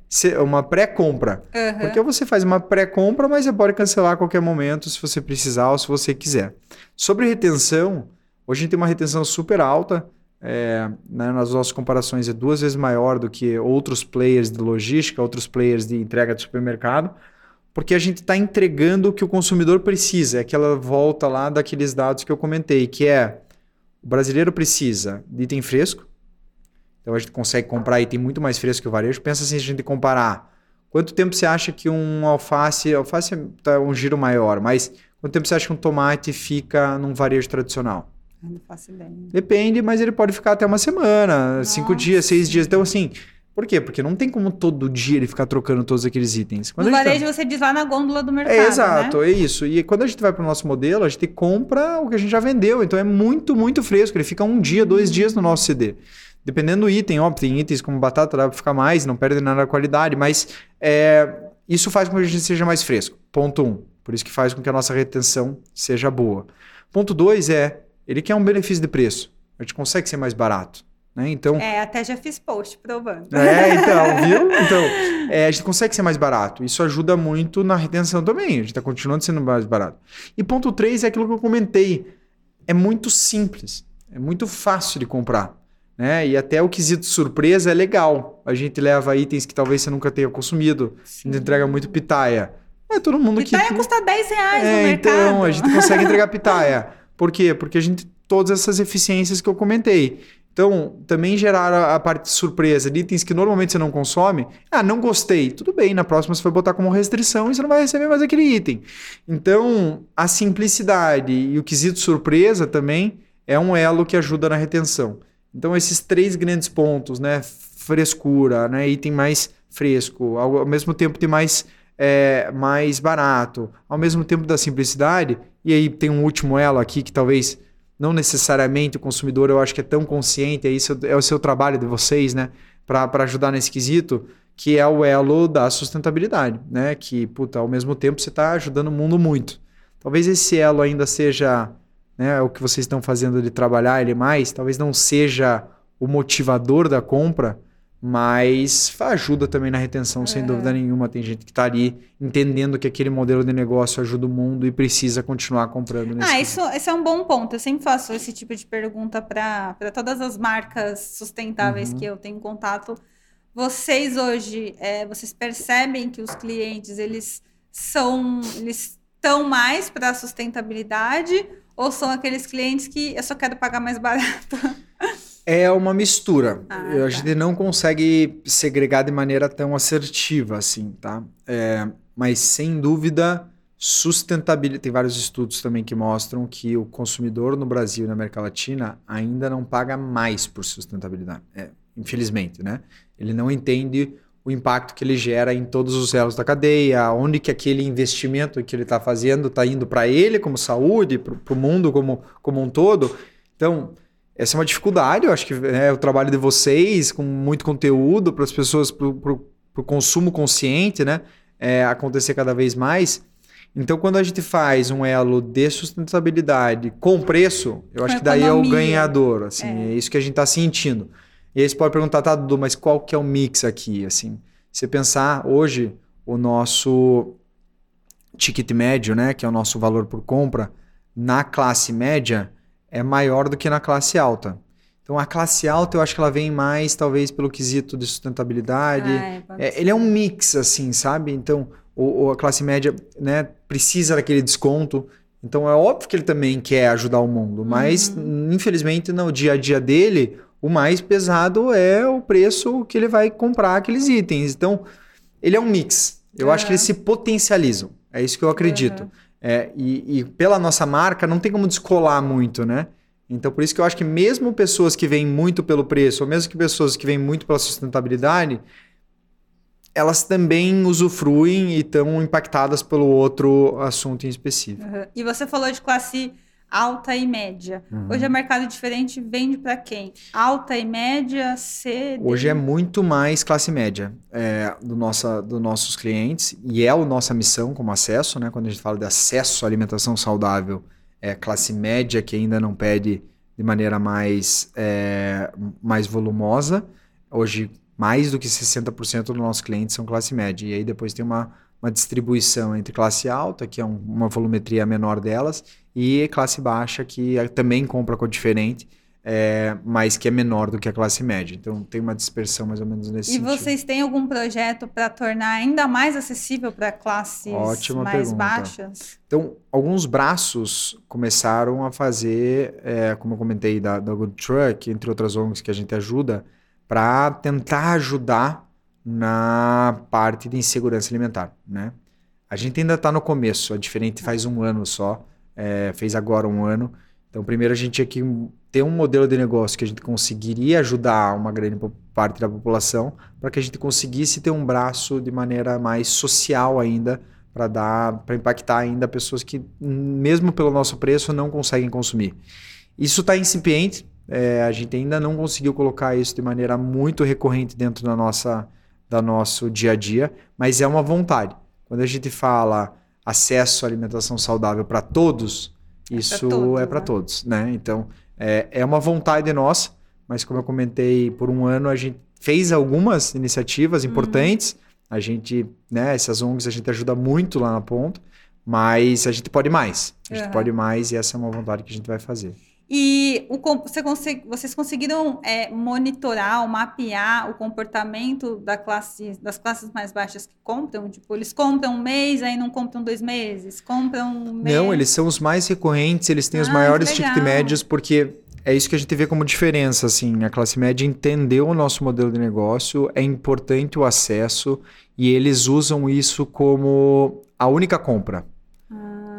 uma pré-compra. Uhum. Porque você faz uma pré-compra, mas você pode cancelar a qualquer momento se você precisar ou se você quiser. Sobre retenção, hoje a gente tem uma retenção super alta. É, né, nas nossas comparações é duas vezes maior do que outros players de logística, outros players de entrega de supermercado, porque a gente está entregando o que o consumidor precisa. É aquela volta lá daqueles dados que eu comentei, que é o brasileiro precisa de item fresco, então a gente consegue comprar item muito mais fresco que o varejo. Pensa assim, a gente comparar. Quanto tempo você acha que um alface, alface tá um giro maior, mas quanto tempo você acha que um tomate fica num varejo tradicional?
não faço ideia.
Depende, mas ele pode ficar até uma semana, Nossa. cinco dias, seis dias. Então, assim, por quê? Porque não tem como todo dia ele ficar trocando todos aqueles itens.
Quando no varejo tá... você diz lá na gôndola do mercado,
É, exato,
né?
é isso. E quando a gente vai para o nosso modelo, a gente compra o que a gente já vendeu. Então é muito, muito fresco. Ele fica um dia, dois dias no nosso CD. Dependendo do item, óbvio, tem itens como batata, dá para ficar mais, não perde nada da qualidade, mas é, isso faz com que a gente seja mais fresco. Ponto um. Por isso que faz com que a nossa retenção seja boa. Ponto dois é, ele quer um benefício de preço. A gente consegue ser mais barato. Né? Então,
é, até já fiz post provando.
É, então, viu? Então, é, a gente consegue ser mais barato. Isso ajuda muito na retenção também. A gente está continuando sendo mais barato. E ponto três é aquilo que eu comentei. É muito simples. É muito fácil de comprar. Né? E até o quesito surpresa é legal. A gente leva itens que talvez você nunca tenha consumido. Sim. A gente entrega muito pitaia. É todo mundo
pitaia
que.
Pitaia custa 10 reais é,
no
mercado.
Então, a gente consegue entregar pitaia. Por quê? Porque a gente. Todas essas eficiências que eu comentei. Então, também gerar a, parte de surpresa de itens que normalmente você não consome. Ah, não gostei. Tudo bem, na próxima você vai botar como restrição e você não vai receber mais aquele item. Então, a simplicidade e o quesito surpresa também é um elo que ajuda na retenção. Então, esses três grandes pontos, né? Frescura, né? Item mais fresco, ao, ao mesmo tempo tem mais, é, mais barato, ao mesmo tempo da simplicidade. E aí tem um último elo aqui que talvez não necessariamente o consumidor eu acho que é tão consciente, é isso é o seu trabalho de vocês, né? Para ajudar nesse quesito, que é o elo da sustentabilidade, né? Que, puta, ao mesmo tempo você está ajudando o mundo muito. Talvez esse elo ainda seja né, o que vocês estão fazendo de trabalhar ele mais, talvez não seja o motivador da compra, mas ajuda também na retenção, é. sem dúvida nenhuma. Tem gente que está ali entendendo que aquele modelo de negócio ajuda o mundo e precisa continuar comprando.
Nesse ah, isso, esse é um bom ponto. Eu sempre faço esse tipo de pergunta para todas as marcas sustentáveis uhum. que eu tenho contato. Vocês hoje, é, vocês percebem que os clientes eles são, eles estão mais para a sustentabilidade ou são aqueles clientes que eu só quero pagar mais barato?
É uma mistura. Ah, tá. A gente não consegue segregar de maneira tão assertiva assim, tá? É, mas sem dúvida, sustentabilidade. Tem vários estudos também que mostram que o consumidor no Brasil e na América Latina ainda não paga mais por sustentabilidade. É, infelizmente, né? Ele não entende o impacto que ele gera em todos os elos da cadeia, onde que aquele investimento que ele está fazendo está indo para ele como saúde, para o mundo como, como um todo. Então, essa é uma dificuldade, eu acho que é o trabalho de vocês, com muito conteúdo para as pessoas, para o consumo consciente, né? É, acontecer cada vez mais. Então, quando a gente faz um elo de sustentabilidade com preço, eu acho que daí é o ganhador. Assim, é. é isso que a gente está sentindo. E aí você pode perguntar, tá, Dudu, mas qual que é o mix aqui? Assim, você pensar hoje o nosso ticket médio, né, que é o nosso valor por compra, na classe média é maior do que na classe alta. Então a classe alta eu acho que ela vem mais talvez pelo quesito de sustentabilidade. Ah, é, é, ele é um mix assim, sabe? Então o, a classe média, né, precisa daquele desconto. Então é óbvio que ele também quer ajudar o mundo, mas uhum. infelizmente no dia a dia dele o mais pesado é o preço que ele vai comprar aqueles itens. Então, ele é um mix. Eu uhum. acho que eles se potencializam. É isso que eu acredito. Uhum. É, e, e, pela nossa marca, não tem como descolar muito, né? Então, por isso que eu acho que mesmo pessoas que vêm muito pelo preço, ou mesmo que pessoas que vêm muito pela sustentabilidade, elas também usufruem e estão impactadas pelo outro assunto em específico.
Uhum. E você falou de classe alta e média. Uhum. Hoje é mercado diferente, vende para quem? Alta e média, C. D?
Hoje é muito mais classe média é, do nossa, dos nossos clientes e é a nossa missão como acesso, né? Quando a gente fala de acesso à alimentação saudável, é classe média que ainda não pede de maneira mais, é, mais volumosa. Hoje, mais do que 60% dos nossos clientes são classe média. E aí depois tem uma, uma distribuição entre classe alta, que é um, uma volumetria menor delas, e classe baixa, que também compra com diferente, é, mas que é menor do que a classe média. Então tem uma dispersão mais ou menos nesse
e sentido. E vocês têm algum projeto para tornar ainda mais acessível para classes Ótima mais pergunta. baixas?
Então, alguns braços começaram a fazer, é, como eu comentei, da, da Good Truck, entre outras ONGs que a gente ajuda, para tentar ajudar na parte de insegurança alimentar, né? A gente ainda está no começo, a diferente faz um ano só, é, fez agora um ano. Então, primeiro a gente tinha que ter um modelo de negócio que a gente conseguiria ajudar uma grande parte da população, para que a gente conseguisse ter um braço de maneira mais social ainda, para dar, para impactar ainda pessoas que, mesmo pelo nosso preço, não conseguem consumir. Isso está incipiente, é, a gente ainda não conseguiu colocar isso de maneira muito recorrente dentro da nossa, da nosso dia a dia, mas é uma vontade. Quando a gente fala acesso à alimentação saudável para todos, é isso é para né? todos, né? Então, é, é uma vontade nossa, mas como eu comentei, por um ano a gente fez algumas iniciativas importantes. Uhum. A gente, né, essas ONGs a gente ajuda muito lá na ponta, mas a gente pode mais. A gente uhum. pode mais e essa é uma vontade que a gente vai fazer.
E o, você vocês conseguiram é, monitorar ou mapear o comportamento da classe, das classes mais baixas que compram? Tipo, eles compram um mês, aí não compram dois meses? Compram um mês?
Não, eles são os mais recorrentes, eles têm ah, os maiores ticket médios, porque é isso que a gente vê como diferença, assim, a classe média entendeu o nosso modelo de negócio, é importante o acesso e eles usam isso como a única compra.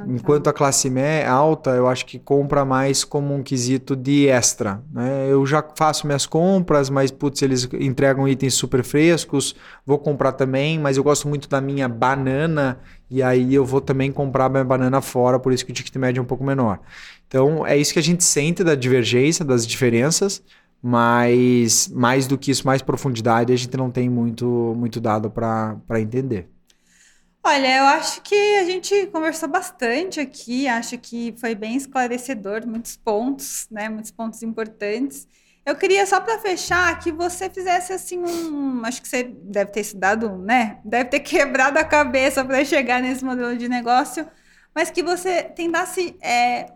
Enquanto a classe média alta, eu acho que compra mais como um quesito de extra. Né? Eu já faço minhas compras, mas putz, eles entregam itens super frescos, vou comprar também, mas eu gosto muito da minha banana e aí eu vou também comprar minha banana fora, por isso que o ticket médio é um pouco menor. Então é isso que a gente sente da divergência, das diferenças, mas mais do que isso, mais profundidade, a gente não tem muito, muito dado para entender.
Olha, eu acho que a gente conversou bastante aqui, acho que foi bem esclarecedor, muitos pontos, né? Muitos pontos importantes. Eu queria só para fechar que você fizesse assim um, acho que você deve ter estudado, né? Deve ter quebrado a cabeça para chegar nesse modelo de negócio, mas que você tentasse é,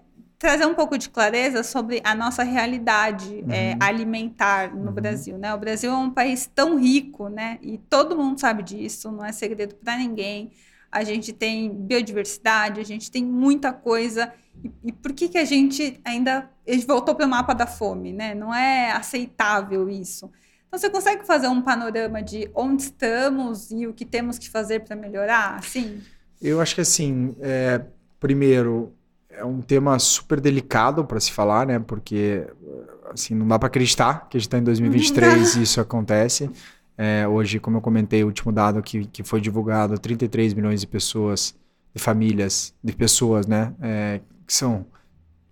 trazer um pouco de clareza sobre a nossa realidade uhum. é, alimentar no uhum. Brasil, né? O Brasil é um país tão rico, né? E todo mundo sabe disso, não é segredo para ninguém. A gente tem biodiversidade, a gente tem muita coisa. E, e por que que a gente ainda voltou para o mapa da fome, né? Não é aceitável isso. Então você consegue fazer um panorama de onde estamos e o que temos que fazer para melhorar, assim?
Eu acho que assim, é, primeiro é um tema super delicado para se falar, né? Porque assim não dá para acreditar que a gente está em 2023 e isso acontece. É, hoje, como eu comentei, o último dado que, que foi divulgado, 33 milhões de pessoas, de famílias, de pessoas, né? É, que são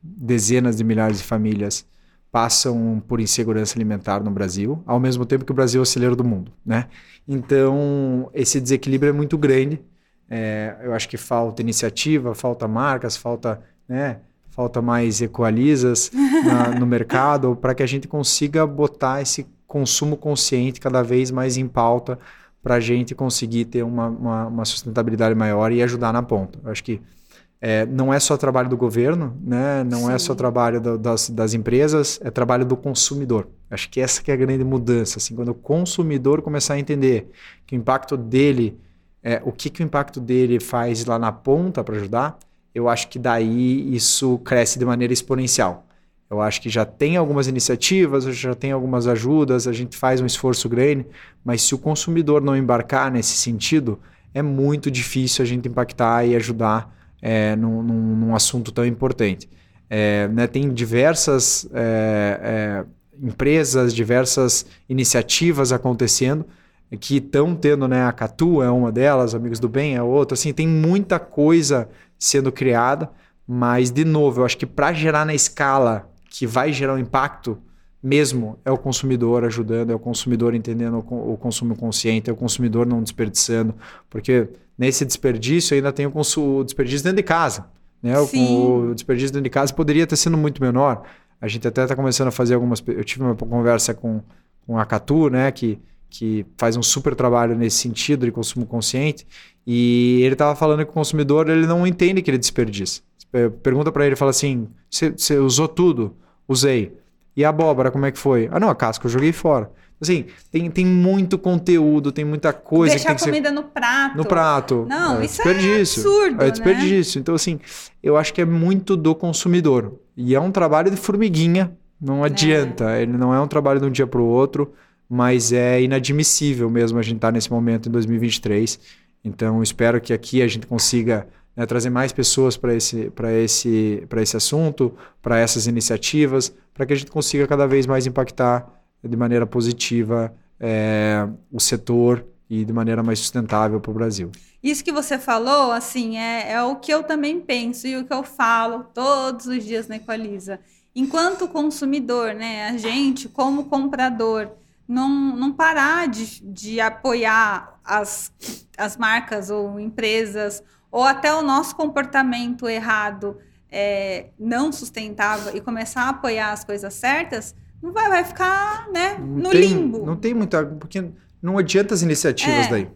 dezenas de milhares de famílias passam por insegurança alimentar no Brasil, ao mesmo tempo que o Brasil é o celeiro do mundo, né? Então, esse desequilíbrio é muito grande. É, eu acho que falta iniciativa, falta marcas, falta né? Falta mais equalizas na, no mercado para que a gente consiga botar esse consumo consciente cada vez mais em pauta para a gente conseguir ter uma, uma, uma, sustentabilidade maior e ajudar na ponta. Eu acho que é, não é só trabalho do governo, né? não Sim. é só trabalho do, das, das empresas, é trabalho do consumidor. Acho que essa que é a grande mudança. Assim, quando o consumidor começar a entender que o impacto dele, é, o que, que o impacto dele faz lá na ponta para ajudar, eu acho que daí isso cresce de maneira exponencial. Eu acho que já tem algumas iniciativas, já tem algumas ajudas, a gente faz um esforço grande, mas se o consumidor não embarcar nesse sentido, é muito difícil a gente impactar e ajudar é, num, num, num, assunto tão importante. É, né, tem diversas é, é empresas, diversas iniciativas acontecendo, que estão tendo, né? A Catu é uma delas, Amigos do Bem é outra. Assim, tem muita coisa sendo criada, mas, de novo, eu acho que para gerar na escala que vai gerar um impacto mesmo é o consumidor ajudando, é o consumidor entendendo o, consumo consciente, é o consumidor não desperdiçando, porque nesse desperdício ainda tem o, o desperdício dentro de casa. Né? O, o, desperdício dentro de casa poderia ter sido muito menor. A gente até está começando a fazer algumas. Eu tive uma conversa com, com a Catu, né, que, que faz um super trabalho nesse sentido de consumo consciente, e ele estava falando que o consumidor ele não entende que ele desperdiça. Pergunta para ele, fala assim: você usou tudo? Usei. E a abóbora, como é que foi? Ah, não, a casca eu joguei fora. Assim, tem, tem muito conteúdo, tem muita coisa.
Deixar
que
a comida
ser...
no prato.
No prato.
Não, é, isso é absurdo.
É desperdício. Né? Então, assim, eu acho que é muito do consumidor. E é um trabalho de formiguinha, não é. adianta. É. Ele não é um trabalho de um dia para o outro, mas é inadmissível mesmo a gente estar tá nesse momento em 2023. Então, espero que aqui a gente consiga né, trazer mais pessoas para esse, esse, esse assunto, para essas iniciativas, para que a gente consiga cada vez mais impactar de maneira positiva é, o setor e de maneira mais sustentável para o Brasil.
Isso que você falou, assim, é, é o que eu também penso e o que eu falo todos os dias na Equaliza. Enquanto consumidor, né, a gente, como comprador, não, não parar de, de apoiar as, as marcas ou empresas, ou até o nosso comportamento errado é, não sustentável e começar a apoiar as coisas certas, não vai, vai ficar né, no
tem,
limbo.
Não tem muita. Porque não adianta as iniciativas é. daí.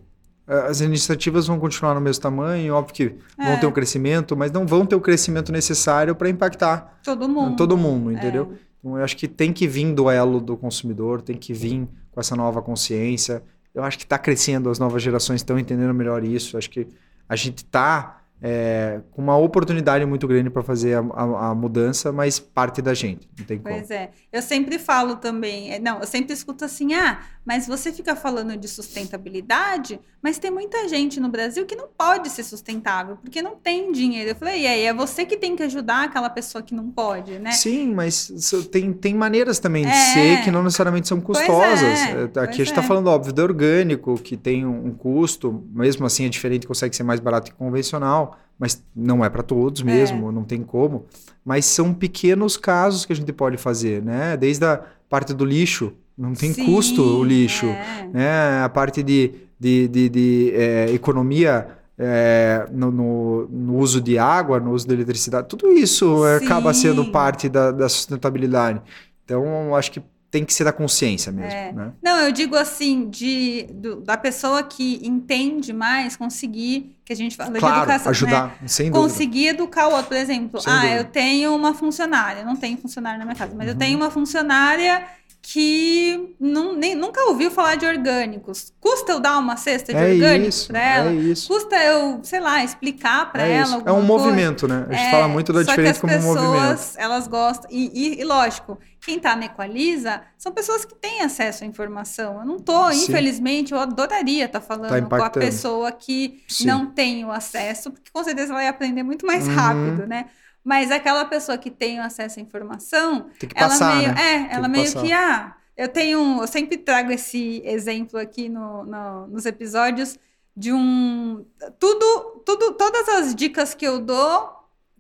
As iniciativas vão continuar no mesmo tamanho, óbvio que é. vão ter um crescimento, mas não vão ter o crescimento necessário para impactar
todo mundo.
Todo mundo, entendeu? Então, eu acho que tem que vir do elo do consumidor, tem que vir com essa nova consciência. Eu acho que está crescendo, as novas gerações estão entendendo melhor isso. Acho que a gente está é, com uma oportunidade muito grande para fazer a, a, a, mudança, mas parte da gente, não tem
pois
como.
Pois é. Eu sempre falo também, é, não, eu sempre escuto assim, ah, mas você fica falando de sustentabilidade, mas tem muita gente no Brasil que não pode ser sustentável, porque não tem dinheiro. Eu falei, e aí, é você que tem que ajudar aquela pessoa que não pode, né?
Sim, mas tem, tem maneiras também de é. ser que não necessariamente são custosas.
É,
Aqui a gente está é. falando, óbvio, do orgânico, que tem um, um custo, mesmo assim é diferente, consegue ser mais barato que convencional mas não é para todos mesmo, é. não tem como. Mas são pequenos casos que a gente pode fazer, né? Desde a parte do lixo, não tem Sim, custo o lixo, é. né? A parte de, de, de, de é, economia é, no, no, no, uso de água, no uso de eletricidade, tudo isso Sim. acaba sendo parte da, da sustentabilidade. Então, acho que tem que ser da consciência mesmo. É. Né?
Não, eu digo assim, de, do, da pessoa que entende mais, conseguir, que a gente fala
claro,
de educação.
Ajudar,
né?
sem
dúvida. Conseguir educar o outro. Por exemplo,
sem
ah,
dúvida.
eu tenho uma funcionária, não tenho funcionária na minha casa, mas uhum. eu tenho uma funcionária que não, nem, nunca ouviu falar de orgânicos. Custa eu dar uma cesta de
é
orgânicos para ela?
É isso.
Custa eu, sei lá, explicar para
é
ela
É um movimento, né? A gente é, fala muito da diferença como um movimento.
as pessoas, elas gostam. E, e, e lógico, quem está na Equaliza são pessoas que têm acesso à informação. Eu não estou, infelizmente, eu adoraria estar tá falando tá com a pessoa que Sim. não tem o acesso, porque com certeza ia aprender muito mais uhum. rápido, né? Mas aquela pessoa que tem acesso à informação,
tem que passar,
ela meio,
né?
é, ela meio passar. que, ah, eu tenho, eu sempre trago esse exemplo aqui no, no, nos episódios de um, tudo, tudo, todas as dicas que eu dou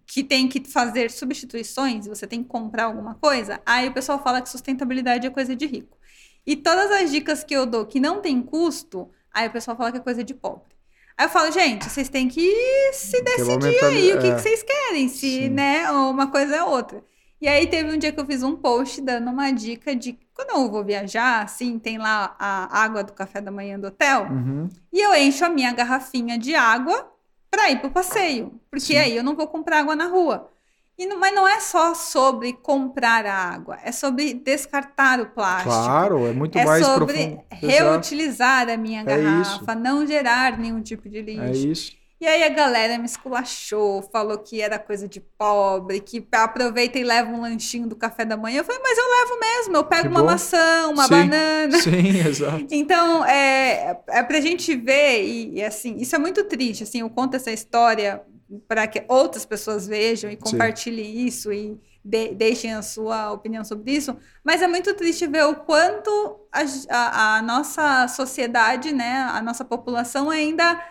que tem que fazer substituições, você tem que comprar alguma coisa, aí o pessoal fala que sustentabilidade é coisa de rico. E todas as dicas que eu dou que não tem custo, aí o pessoal fala que é coisa de pobre. Aí eu falo, gente, vocês têm que se decidir aí o que, é. que, vocês querem, se, Sim. né, uma coisa é outra. E aí teve um dia que eu fiz um post dando uma dica de quando eu vou viajar, assim, tem lá a água do café da manhã do hotel,
uhum.
e eu encho a minha garrafinha de água para ir pro passeio, porque Sim. aí eu não vou comprar água na rua. E não, mas não é só sobre comprar a água, é sobre descartar o plástico.
Claro, é muito
é
mais
sobre reutilizar a minha é garrafa, isso. não gerar nenhum tipo de lixo.
É isso.
E aí a galera me esculachou, falou que era coisa de pobre, que aproveita e leva um lanchinho do café da manhã. Eu falei, mas eu levo mesmo, eu pego uma maçã, uma
sim,
banana.
Sim, exato.
Então, é, é pra gente ver, e, e assim, isso é muito triste, assim, eu conto essa história para que outras pessoas vejam e compartilhem Sim. isso e de, deixem a sua opinião sobre isso, mas é muito triste ver o quanto a, a, a nossa sociedade, né, a nossa população ainda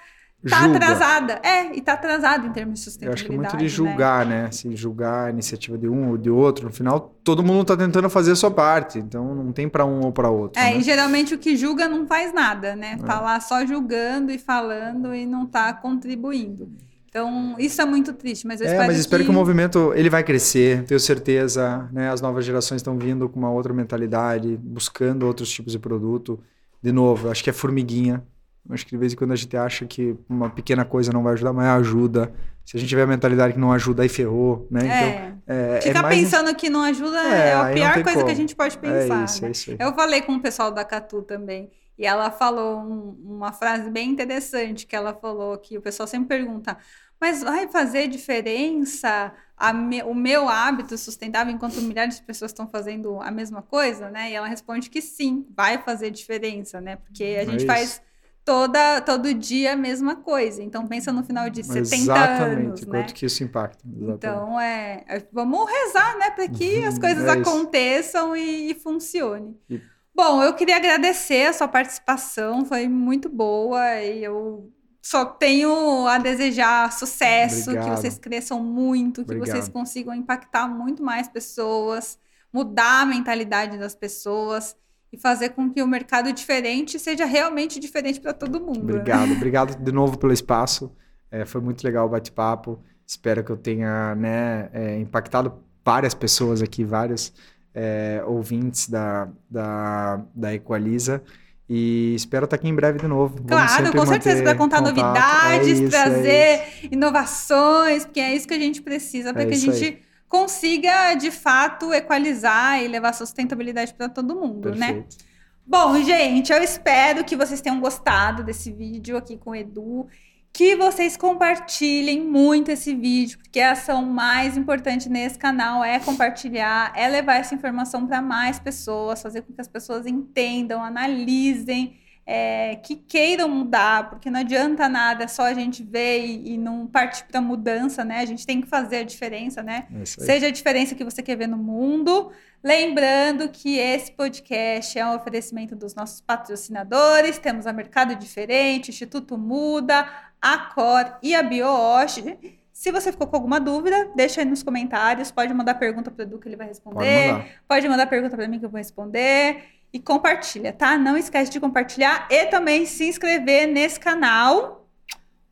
Tá Julga. atrasada. É, e tá atrasada em termos de sustentabilidade.
Eu acho que é muito de julgar, né? né? Assim, julgar a iniciativa de um ou de outro. No final, todo mundo tá tentando fazer a sua parte. Então, não tem para um ou para outro.
É,
né?
e geralmente o que julga não faz nada, né? Tá é. lá só julgando e falando e não tá contribuindo. Então, isso é muito triste, mas eu
é,
espero
mas espero
que...
que... o movimento ele vai crescer, tenho certeza, né? As novas gerações estão vindo com uma outra mentalidade, buscando outros tipos de produto. De novo, acho que é formiguinha, Acho que de vez em quando a gente acha que uma pequena coisa não vai ajudar, mas ajuda. Se a gente tiver a mentalidade que não ajuda, aí ferrou, né?
É. Então, é, Ficar é mais... pensando que não ajuda é, é a pior coisa como. que a gente pode pensar.
É isso,
né?
é isso aí.
Eu falei com o pessoal da Catu também. E ela falou um, uma frase bem interessante, que ela falou que o pessoal sempre pergunta, mas vai fazer diferença me, o meu hábito sustentável enquanto milhares de pessoas estão fazendo a mesma coisa, né? E ela responde que sim, vai fazer diferença, né? Porque a gente faz toda, todo dia a mesma coisa. Então pensa no final de 70
Exatamente,
anos,
né? quanto que isso impacta.
Exatamente. Então é, é, vamos rezar, né, para que as uhum, coisas é aconteçam e, e funcione. E... Bom, eu queria agradecer a sua participação, foi muito boa e eu só tenho a desejar sucesso, Obrigado. que vocês cresçam muito, que Obrigado. vocês consigam impactar muito mais pessoas, mudar a mentalidade das pessoas e fazer com que o mercado diferente seja realmente diferente para todo mundo.
Né? Obrigado, né? obrigado de novo pelo espaço. É, foi muito legal o bate-papo. Espero que eu tenha né, é, impactado várias pessoas aqui, vários é, ouvintes da, da, da Equaliza. E espero estar aqui em breve de novo.
Claro, com certeza, para contar contato. novidades, é isso, trazer é inovações, porque é isso que a gente precisa para é que a gente aí consiga, de fato, equalizar e levar sustentabilidade para todo mundo, né? Perfeito. né? Bom, gente, eu espero que vocês tenham gostado desse vídeo aqui com o Edu, que vocês compartilhem muito esse vídeo, porque a ação mais importante nesse canal é compartilhar, é levar essa informação para mais pessoas, fazer com que as pessoas entendam, analisem é, que queiram mudar, porque não adianta nada só a gente ver e, e não partir para mudança, né? A gente tem que fazer a diferença, né? É Seja a diferença que você quer ver no mundo. Lembrando que esse podcast é um oferecimento dos nossos patrocinadores. Temos a Mercado Diferente, Instituto Muda, a Cor e a BioOsh. Se você ficou com alguma dúvida, deixa aí nos comentários. Pode mandar pergunta para o Edu que ele vai responder. Pode mandar, Pode mandar pergunta para mim que eu vou responder e compartilha, tá? Não esquece de compartilhar e também se inscrever nesse canal.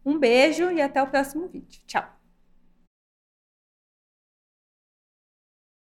Um beijo e até o próximo vídeo. Tchau!